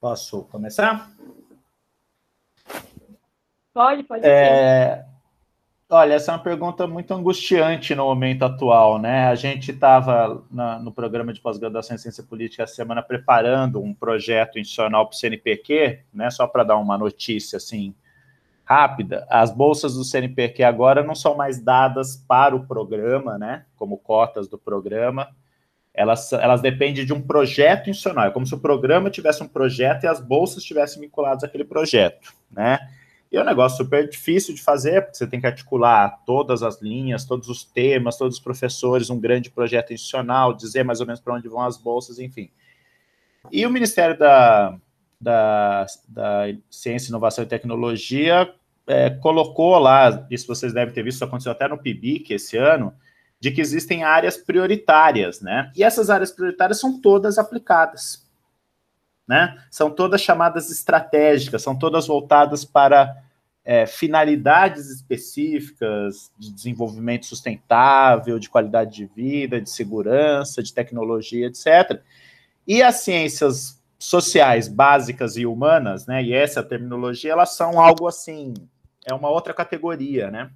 Posso começar? Pode, pode. É... Olha, essa é uma pergunta muito angustiante no momento atual, né? A gente estava no programa de pós-graduação em ciência política essa semana preparando um projeto institucional para o CNPq, né? Só para dar uma notícia assim rápida, as bolsas do CNPq agora não são mais dadas para o programa, né, como cotas do programa, elas, elas dependem de um projeto institucional, é como se o programa tivesse um projeto e as bolsas estivessem vinculadas àquele projeto, né, e é um negócio super difícil de fazer, porque você tem que articular todas as linhas, todos os temas, todos os professores, um grande projeto institucional, dizer mais ou menos para onde vão as bolsas, enfim. E o Ministério da, da, da Ciência, Inovação e Tecnologia é, colocou lá, isso vocês devem ter visto, aconteceu até no PIBIC esse ano, de que existem áreas prioritárias, né? E essas áreas prioritárias são todas aplicadas, né? São todas chamadas estratégicas, são todas voltadas para é, finalidades específicas de desenvolvimento sustentável, de qualidade de vida, de segurança, de tecnologia, etc. E as ciências sociais básicas e humanas, né? E essa terminologia, elas são algo assim é uma outra categoria, né?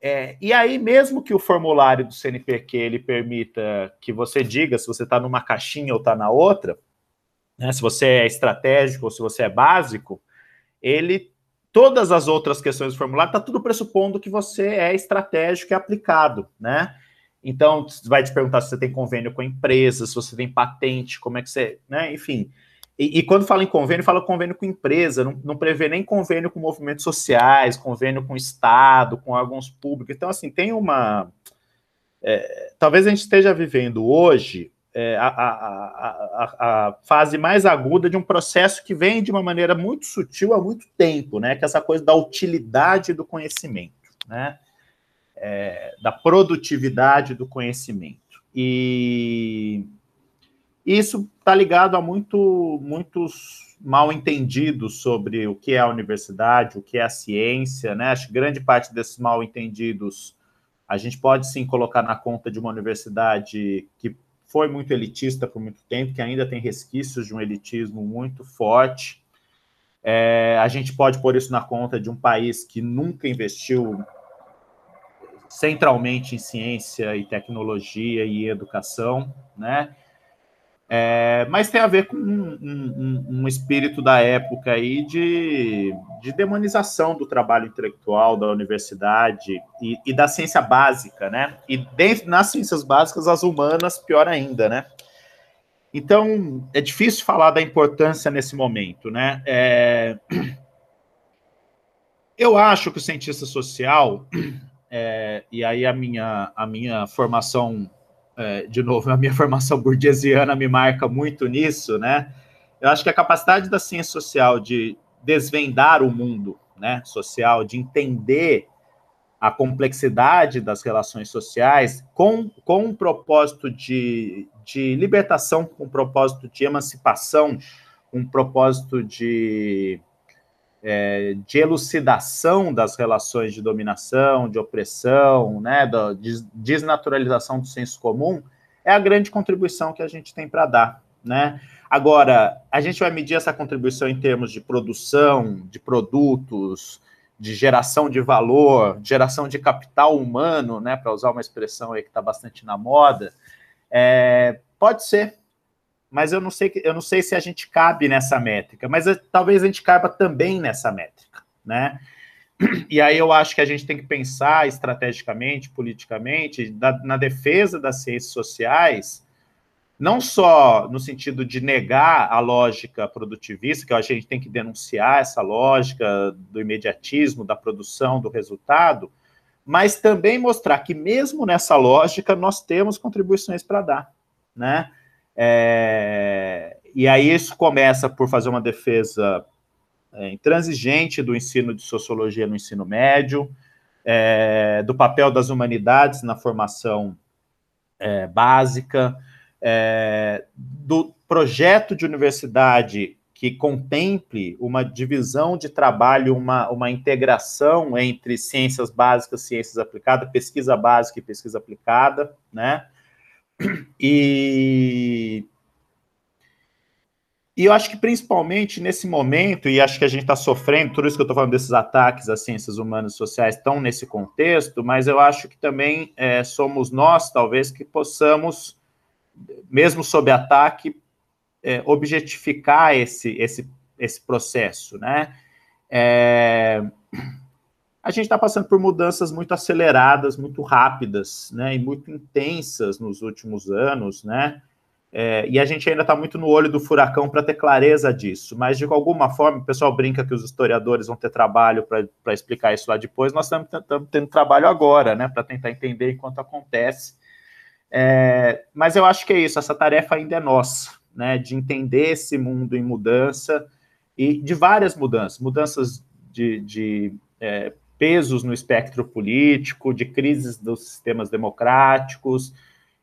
É, e aí, mesmo que o formulário do CNPq ele permita que você diga se você está numa caixinha ou está na outra, né, se você é estratégico ou se você é básico, ele todas as outras questões do formulário está tudo pressupondo que você é estratégico e aplicado, né? Então, vai te perguntar se você tem convênio com a empresa, se você tem patente, como é que você, né? Enfim, e, e, quando fala em convênio, fala convênio com empresa, não, não prevê nem convênio com movimentos sociais, convênio com Estado, com órgãos públicos. Então, assim, tem uma. É, talvez a gente esteja vivendo hoje é, a, a, a, a, fase mais aguda de um processo que vem de uma maneira muito sutil há muito tempo, né? Que é essa coisa da utilidade do conhecimento, né? É, da produtividade do conhecimento. E Isso está ligado a muito, muitos mal entendidos sobre o que é a universidade, o que é a ciência, né? Acho que grande parte desses mal entendidos a gente pode sim colocar na conta de uma universidade que foi muito elitista por muito tempo, que ainda tem resquícios de um elitismo muito forte. É, a gente pode pôr isso na conta de um país que nunca investiu centralmente em ciência e tecnologia e educação, né? É, mas tem a ver com um, um, um, espírito da época aí de, de demonização do trabalho intelectual da universidade e, e, da ciência básica, né? E dentro, nas ciências básicas, as humanas, pior ainda, né? Então, é difícil falar da importância nesse momento, né? É... Eu acho que o cientista social, é, e aí a minha, a minha formação é, de novo, a minha formação burguesiana me marca muito nisso, né? Eu acho que a capacidade da ciência social de desvendar o mundo né, social, de entender a complexidade das relações sociais com, com um propósito de, de libertação, com um propósito de emancipação, um propósito de é, de elucidação das relações de dominação, de opressão, né, da desnaturalização do senso comum, é a grande contribuição que a gente tem para dar. Né? Agora, a gente vai medir essa contribuição em termos de produção, de produtos, de geração de valor, geração de capital humano, né, para usar uma expressão aí que está bastante na moda, é, pode ser, mas eu não sei eu não sei se a gente cabe nessa métrica, mas talvez a gente caiba também nessa métrica, né? E aí eu acho que a gente tem que pensar estrategicamente, politicamente, na, na defesa das ciências sociais, não só no sentido de negar a lógica produtivista, que a gente tem que denunciar essa lógica do imediatismo, da produção, do resultado, mas também mostrar que mesmo nessa lógica nós temos contribuições para dar, né? É, e aí isso começa por fazer uma defesa é, intransigente do ensino de sociologia no ensino médio, é, do papel das humanidades na formação é, básica, é, do projeto de universidade que contemple uma divisão de trabalho, uma, uma integração entre ciências básicas, ciências aplicadas, pesquisa básica e pesquisa aplicada, né? E, e eu acho que principalmente nesse momento, e acho que a gente está sofrendo, tudo isso que eu estou falando desses ataques às ciências humanas e sociais estão nesse contexto, mas eu acho que também é, somos nós, talvez, que possamos, mesmo sob ataque, é, objetificar esse, esse, esse processo, né? É, a gente está passando por mudanças muito aceleradas, muito rápidas, né, e muito intensas nos últimos anos, né, é, e a gente ainda está muito no olho do furacão para ter clareza disso, mas de alguma forma, o pessoal brinca que os historiadores vão ter trabalho para explicar isso lá depois, nós estamos tendo trabalho agora, né, para tentar entender enquanto acontece, é, mas eu acho que é isso, essa tarefa ainda é nossa, né, de entender esse mundo em mudança, e de várias mudanças, mudanças de, de é, pesos no espectro político, de crises dos sistemas democráticos,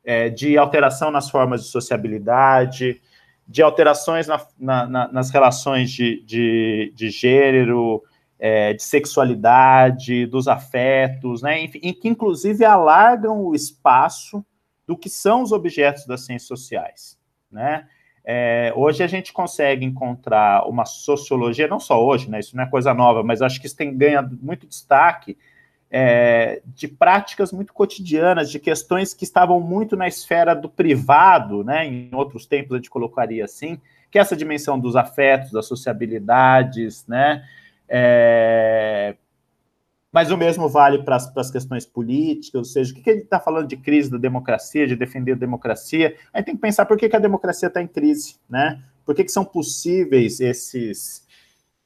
é, de alteração nas formas de sociabilidade, de alterações na, na, na, nas relações de, de, de gênero, é, de sexualidade, dos afetos, né, enfim, que inclusive alargam o espaço do que são os objetos das ciências sociais, né? É, hoje a gente consegue encontrar uma sociologia, não só hoje, né, isso não é coisa nova, mas acho que isso tem ganhado muito destaque é, de práticas muito cotidianas, de questões que estavam muito na esfera do privado, né, em outros tempos a gente colocaria assim, que é essa dimensão dos afetos, das sociabilidades, né, é, mas o mesmo vale para as questões políticas, ou seja, o que, que ele está falando de crise da democracia, de defender a democracia, aí tem que pensar por que, que a democracia está em crise, né? Por que, que são possíveis esses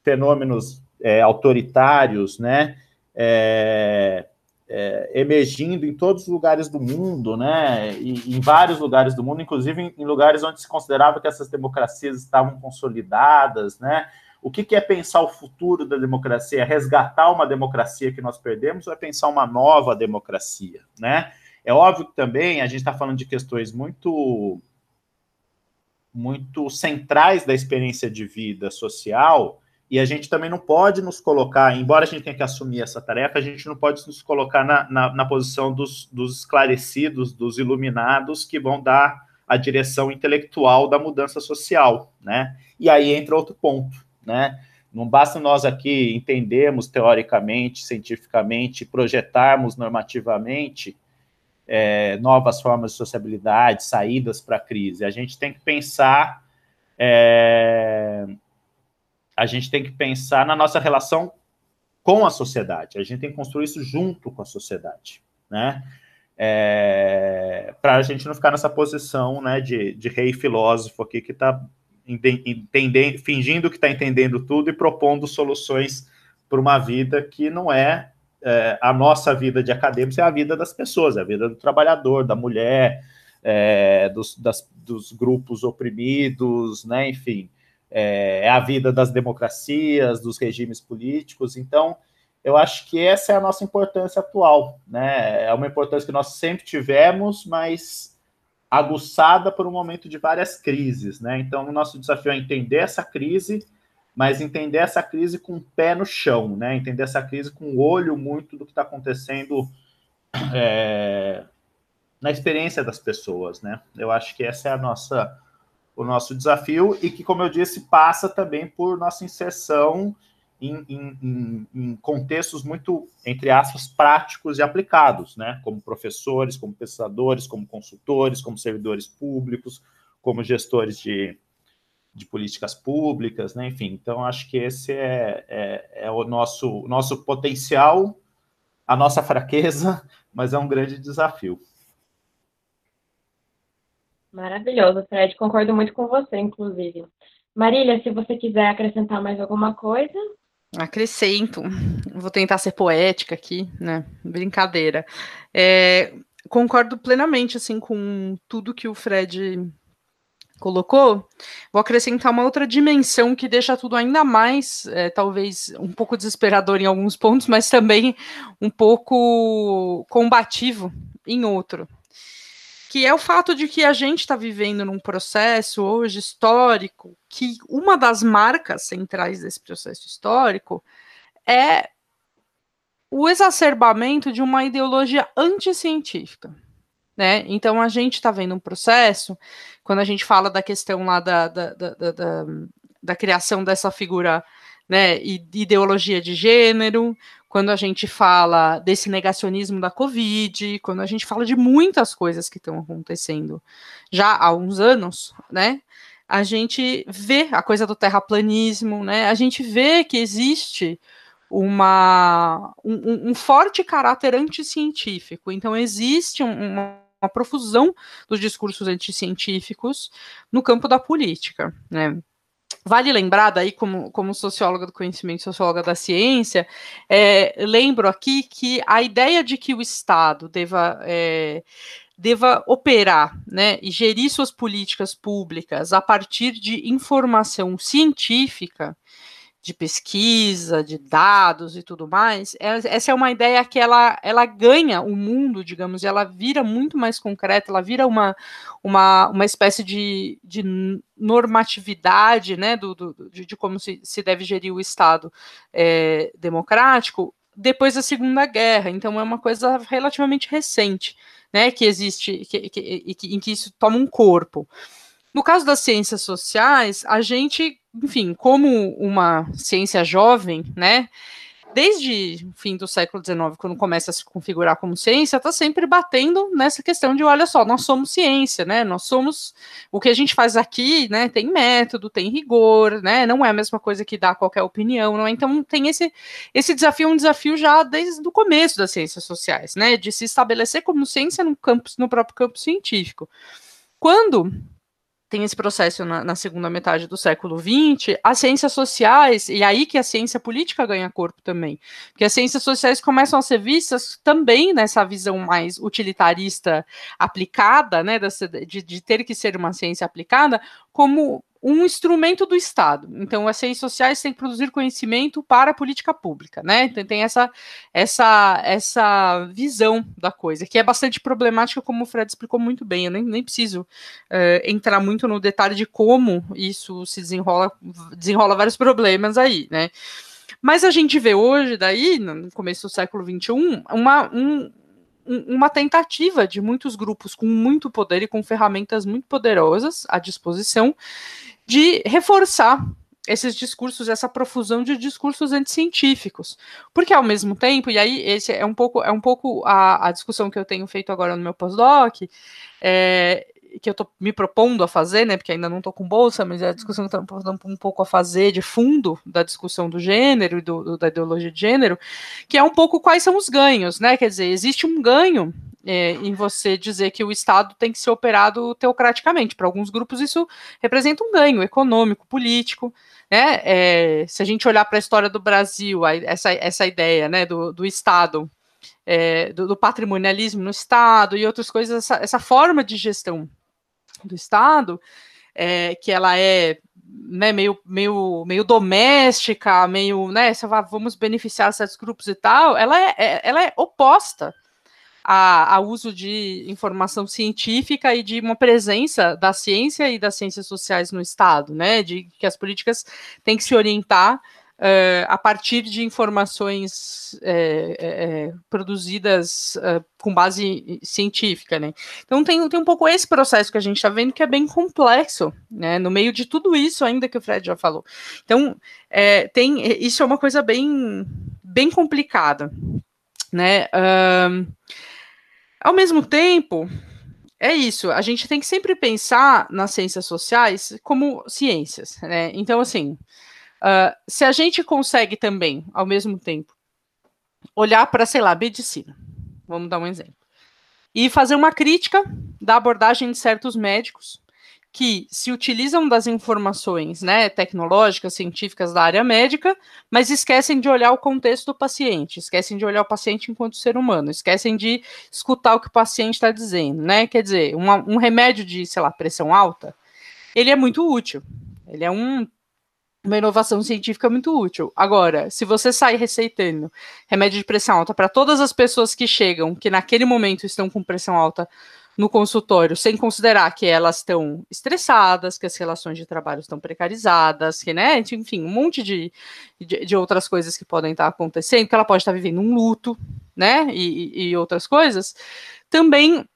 fenômenos é, autoritários, né? É, é, emergindo em todos os lugares do mundo, né? E, em vários lugares do mundo, inclusive em, em lugares onde se considerava que essas democracias estavam consolidadas, né? O que, é pensar o futuro da democracia? É resgatar uma democracia que nós perdemos ou é pensar uma nova democracia, né? É óbvio que também a gente está falando de questões muito muito centrais da experiência de vida social, e a gente também não pode nos colocar, embora a gente tenha que assumir essa tarefa, a gente não pode nos colocar na, na, na posição dos, dos esclarecidos, dos iluminados, que vão dar a direção intelectual da mudança social, né? E aí entra outro ponto, né? Não basta nós aqui entendermos teoricamente, cientificamente, projetarmos normativamente é, novas formas de sociabilidade, saídas para a crise. A gente tem que pensar, é, a gente tem que pensar na nossa relação com a sociedade. A gente tem que construir isso junto com a sociedade, né? É, para a gente não ficar nessa posição, né, de, de rei filósofo aqui que está entendendo, fingindo que está entendendo tudo e propondo soluções para uma vida que não é é, a nossa vida de acadêmicos é a vida das pessoas, é a vida do trabalhador, da mulher, é, dos, das, dos grupos oprimidos, né? Enfim, é, é, a vida das democracias, dos regimes políticos. Então, eu acho que essa é a nossa importância atual, né? É uma importância que nós sempre tivemos, mas aguçada por um momento de várias crises, né? Então, o nosso desafio é entender essa crise mas entender essa crise com o pé no chão, né? Entender essa crise com o olho muito do que está acontecendo é, na experiência das pessoas, né? Eu acho que essa é a nossa o nosso desafio e que, como eu disse, passa também por nossa inserção em, em, em, contextos muito, entre aspas, práticos e aplicados, né? Como professores, como pesquisadores, como consultores, como servidores públicos, como gestores de, de políticas públicas, né? Enfim, então acho que esse é, é, é, o nosso, nosso potencial, a nossa fraqueza, mas é um grande desafio. Maravilhoso, Fred. Concordo muito com você, inclusive. Marília, se você quiser acrescentar mais alguma coisa. Acrescento. Vou tentar ser poética aqui, né? Brincadeira. É, concordo plenamente assim com tudo que o Fred colocou, vou acrescentar uma outra dimensão que deixa tudo ainda mais, é, talvez um pouco desesperador em alguns pontos, mas também um pouco combativo em outro. Que é o fato de que a gente está vivendo num processo hoje histórico, que uma das marcas centrais desse processo histórico é o exacerbamento de uma ideologia anticientífica. Né? Então a gente está vendo um processo, quando a gente fala da questão lá da, da, da, da, da criação dessa figura né, ideologia de gênero, quando a gente fala desse negacionismo da Covid, quando a gente fala de muitas coisas que estão acontecendo já há uns anos, né? A gente vê a coisa do terraplanismo, né? A gente vê que existe uma, um, um forte caráter anticientífico. Então, existe uma, uma profusão dos discursos anticientíficos no campo da política, né? Vale lembrar, daí, como, como socióloga do conhecimento, socióloga da ciência, é, lembro aqui que a ideia de que o Estado deva, é, deva operar né, e gerir suas políticas públicas a partir de informação científica de pesquisa, de dados e tudo mais, essa é uma ideia que ela, ela ganha o mundo, digamos, e ela vira muito mais concreta, ela vira uma, uma, uma espécie de, de normatividade né, do, do de, de, como se, se deve gerir o Estado é, democrático depois da Segunda Guerra. Então é uma coisa relativamente recente né, que existe, que, que, que, em que isso toma um corpo. No caso das ciências sociais, a gente, enfim, como uma ciência jovem, né, desde o fim do século XIX, quando começa a se configurar como ciência, está sempre batendo nessa questão de, olha só, nós somos ciência, né? Nós somos o que a gente faz aqui, né? Tem método, tem rigor, né? Não é a mesma coisa que dar qualquer opinião, não é? Então tem esse esse desafio, um desafio já desde o começo das ciências sociais, né? De se estabelecer como ciência no campo, no próprio campo científico. Quando tem esse processo na, na, segunda metade do século XX, as ciências sociais, e aí que a ciência política ganha corpo também, porque as ciências sociais começam a ser vistas também nessa visão mais utilitarista aplicada, né, de, de ter que ser uma ciência aplicada, como um instrumento do Estado. Então, as ciências sociais têm que produzir conhecimento para a política pública, né? Então, tem essa, essa, essa visão da coisa, que é bastante problemática, como o Fred explicou muito bem. Eu nem, nem preciso uh, entrar muito no detalhe de como isso se desenrola, desenrola vários problemas aí, né? Mas a gente vê hoje, daí, no começo do século XXI, uma, um, uma tentativa de muitos grupos com muito poder e com ferramentas muito poderosas à disposição de reforçar esses discursos, essa profusão de discursos anticientíficos. Porque ao mesmo tempo, e aí esse é um pouco, é um pouco a, a discussão que eu tenho feito agora no meu pós-doc, é, que eu estou me propondo a fazer, né, porque ainda não estou com bolsa, mas é a discussão que estou um pouco a fazer de fundo da discussão do gênero e do, do, da ideologia de gênero, que é um pouco quais são os ganhos, né, quer dizer, existe um ganho é, em você dizer que o Estado tem que ser operado teocraticamente. Para alguns grupos, isso representa um ganho econômico, político. Né? É, se a gente olhar para a história do Brasil, essa, essa ideia né, do, do Estado, é, do, do, patrimonialismo no Estado e outras coisas, essa, essa forma de gestão do Estado, é, que ela é né, meio, meio, meio doméstica, meio, né, vamos beneficiar certos grupos e tal, ela é, é ela é oposta ao uso de informação científica e de uma presença da ciência e das ciências sociais no Estado, né, de que as políticas têm que se orientar Uh, a partir de informações é, é, produzidas uh, com base científica, né? Então tem, tem um pouco esse processo que a gente está vendo que é bem complexo, né? No meio de tudo isso, ainda que o Fred já falou. Então tem isso é uma coisa bem bem complicada, né? Uh, ao mesmo tempo, é isso, a gente tem que sempre pensar nas ciências sociais como ciências, né? Então, assim, uh, se a gente consegue também, ao mesmo tempo, olhar para, sei lá, medicina, vamos dar um exemplo, e fazer uma crítica da abordagem de certos médicos que se utilizam das informações né, tecnológicas, científicas da área médica, mas esquecem de olhar o contexto do paciente, esquecem de olhar o paciente enquanto ser humano, esquecem de escutar o que o paciente está dizendo, né? Quer dizer, uma, um remédio de, sei lá, pressão alta, ele é muito útil. Ele é um, uma inovação científica muito útil. Agora, se você sai receitando remédio de pressão alta para todas as pessoas que chegam, que naquele momento estão com pressão alta no consultório, sem considerar que elas estão estressadas, que as relações de trabalho estão precarizadas, que, né, enfim, um monte de, de, de outras coisas que podem estar acontecendo, que ela pode estar vivendo um luto, né, e, e outras coisas, também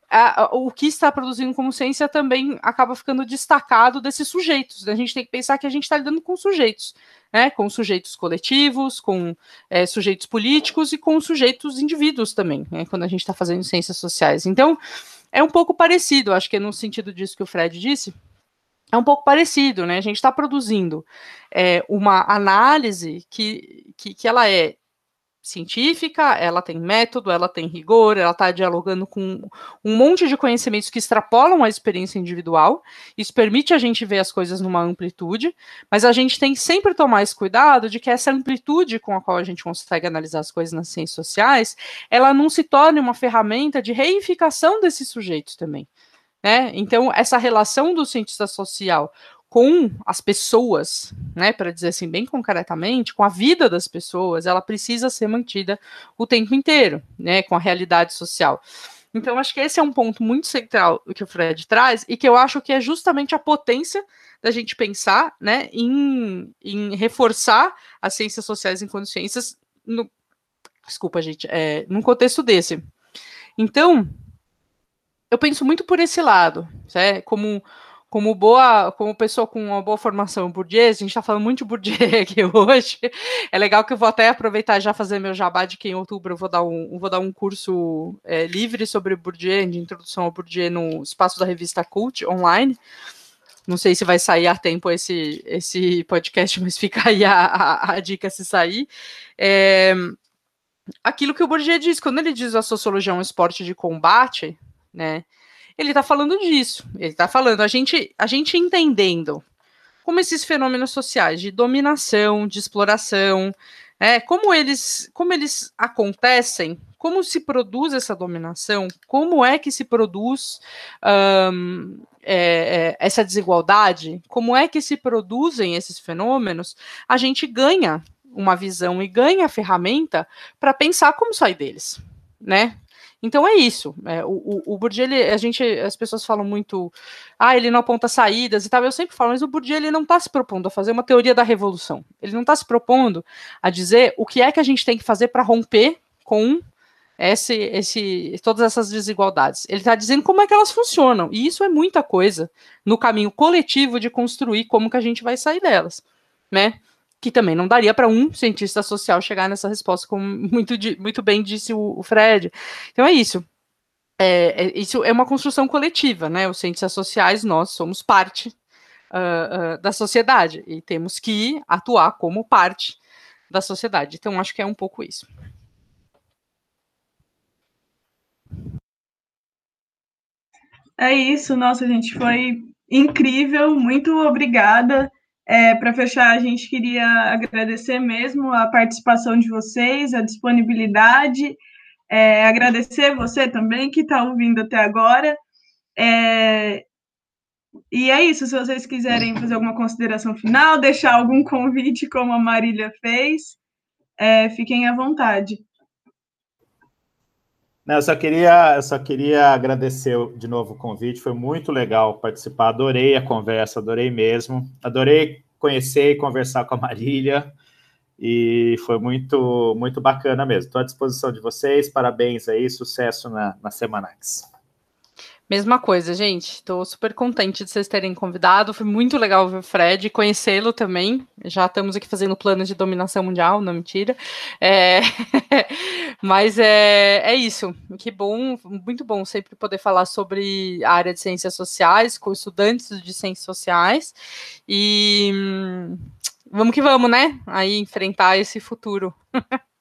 o que está produzindo como ciência também acaba ficando destacado desses sujeitos. A gente tem que pensar que a gente está lidando com sujeitos, né, com sujeitos coletivos, com é, sujeitos políticos e com sujeitos indivíduos também, né, quando a gente está fazendo ciências sociais. Então, é um pouco parecido, acho que é no sentido disso que o Fred disse, é um pouco parecido, né? A gente está produzindo é, uma análise que, que, que ela é científica, ela tem método, ela tem rigor, ela está dialogando com um monte de conhecimentos que extrapolam a experiência individual. Isso permite a gente ver as coisas numa amplitude, mas a gente tem que sempre tomar esse cuidado de que essa amplitude com a qual a gente consegue analisar as coisas nas ciências sociais, ela não se torne uma ferramenta de reificação desses sujeitos também. Né? Então, essa relação do cientista social com as pessoas, né, para dizer assim bem concretamente, com a vida das pessoas, ela precisa ser mantida o tempo inteiro, né, com a realidade social. Então, acho que esse é um ponto muito central que o Fred traz e que eu acho que é justamente a potência da gente pensar, né, em, em reforçar as ciências sociais enquanto ciências no, desculpa, gente, é, num contexto desse. Então, eu penso muito por esse lado, né, como como boa, como pessoa com uma boa formação Bourdieu, a gente está falando muito de Bourdieu aqui hoje. É legal que eu vou até aproveitar já fazer meu jabá de que em outubro eu vou dar um, vou dar um curso é, livre sobre Bourdieu, de introdução ao Bourdieu no espaço da revista Cult online. Não sei se vai sair a tempo esse, esse podcast, mas fica aí a, a, a dica se sair. É, aquilo que o Bourdieu diz, quando ele diz a sociologia é um esporte de combate, né? Ele está falando disso. Ele está falando, a gente, a gente entendendo como esses fenômenos sociais de dominação, de exploração, é, como eles como eles acontecem como se produz essa dominação, como é que se produz um, é, é, essa desigualdade, como é que se produzem esses fenômenos, a gente ganha uma visão e ganha a ferramenta para pensar como sair deles, né? Então é isso. É, o, o, Bourdieu, ele, a gente, as pessoas falam muito, ah, ele não aponta saídas e tal. Eu sempre falo, mas o Bourdieu ele não está se propondo a fazer uma teoria da revolução. Ele não está se propondo a dizer o que é que a gente tem que fazer para romper com esse, esse, todas essas desigualdades. Ele está dizendo como é que elas funcionam. E isso é muita coisa no caminho coletivo de construir como que a gente vai sair delas, né? Que também não daria para um cientista social chegar nessa resposta, como muito, muito bem disse o, o Fred. Então é isso. É, é, isso é uma construção coletiva, né? Os cientistas sociais, nós somos parte uh, uh, da sociedade e temos que atuar como parte da sociedade. Então, acho que é um pouco isso. É isso, nossa, gente, foi incrível, muito obrigada. É, Para fechar, a gente queria agradecer mesmo a participação de vocês, a disponibilidade, é, agradecer você também que está ouvindo até agora. É, e é isso, se vocês quiserem fazer alguma consideração final, deixar algum convite, como a Marília fez, é, fiquem à vontade. Não, eu só queria, eu só queria agradecer de novo o convite, foi muito legal participar, adorei a conversa, adorei mesmo, adorei conhecer e conversar com a Marília, e foi muito, muito bacana mesmo. Estou à disposição de vocês, parabéns aí, sucesso na, na Semanax. Mesma coisa, gente. Estou super contente de vocês terem convidado. Foi muito legal ver o Fred, conhecê-lo também. Já estamos aqui fazendo planos de dominação mundial, não mentira. É... Mas é, é isso. Que bom, muito bom sempre poder falar sobre a área de ciências sociais com estudantes de ciências sociais. E hum, vamos que vamos, né? Aí enfrentar esse futuro.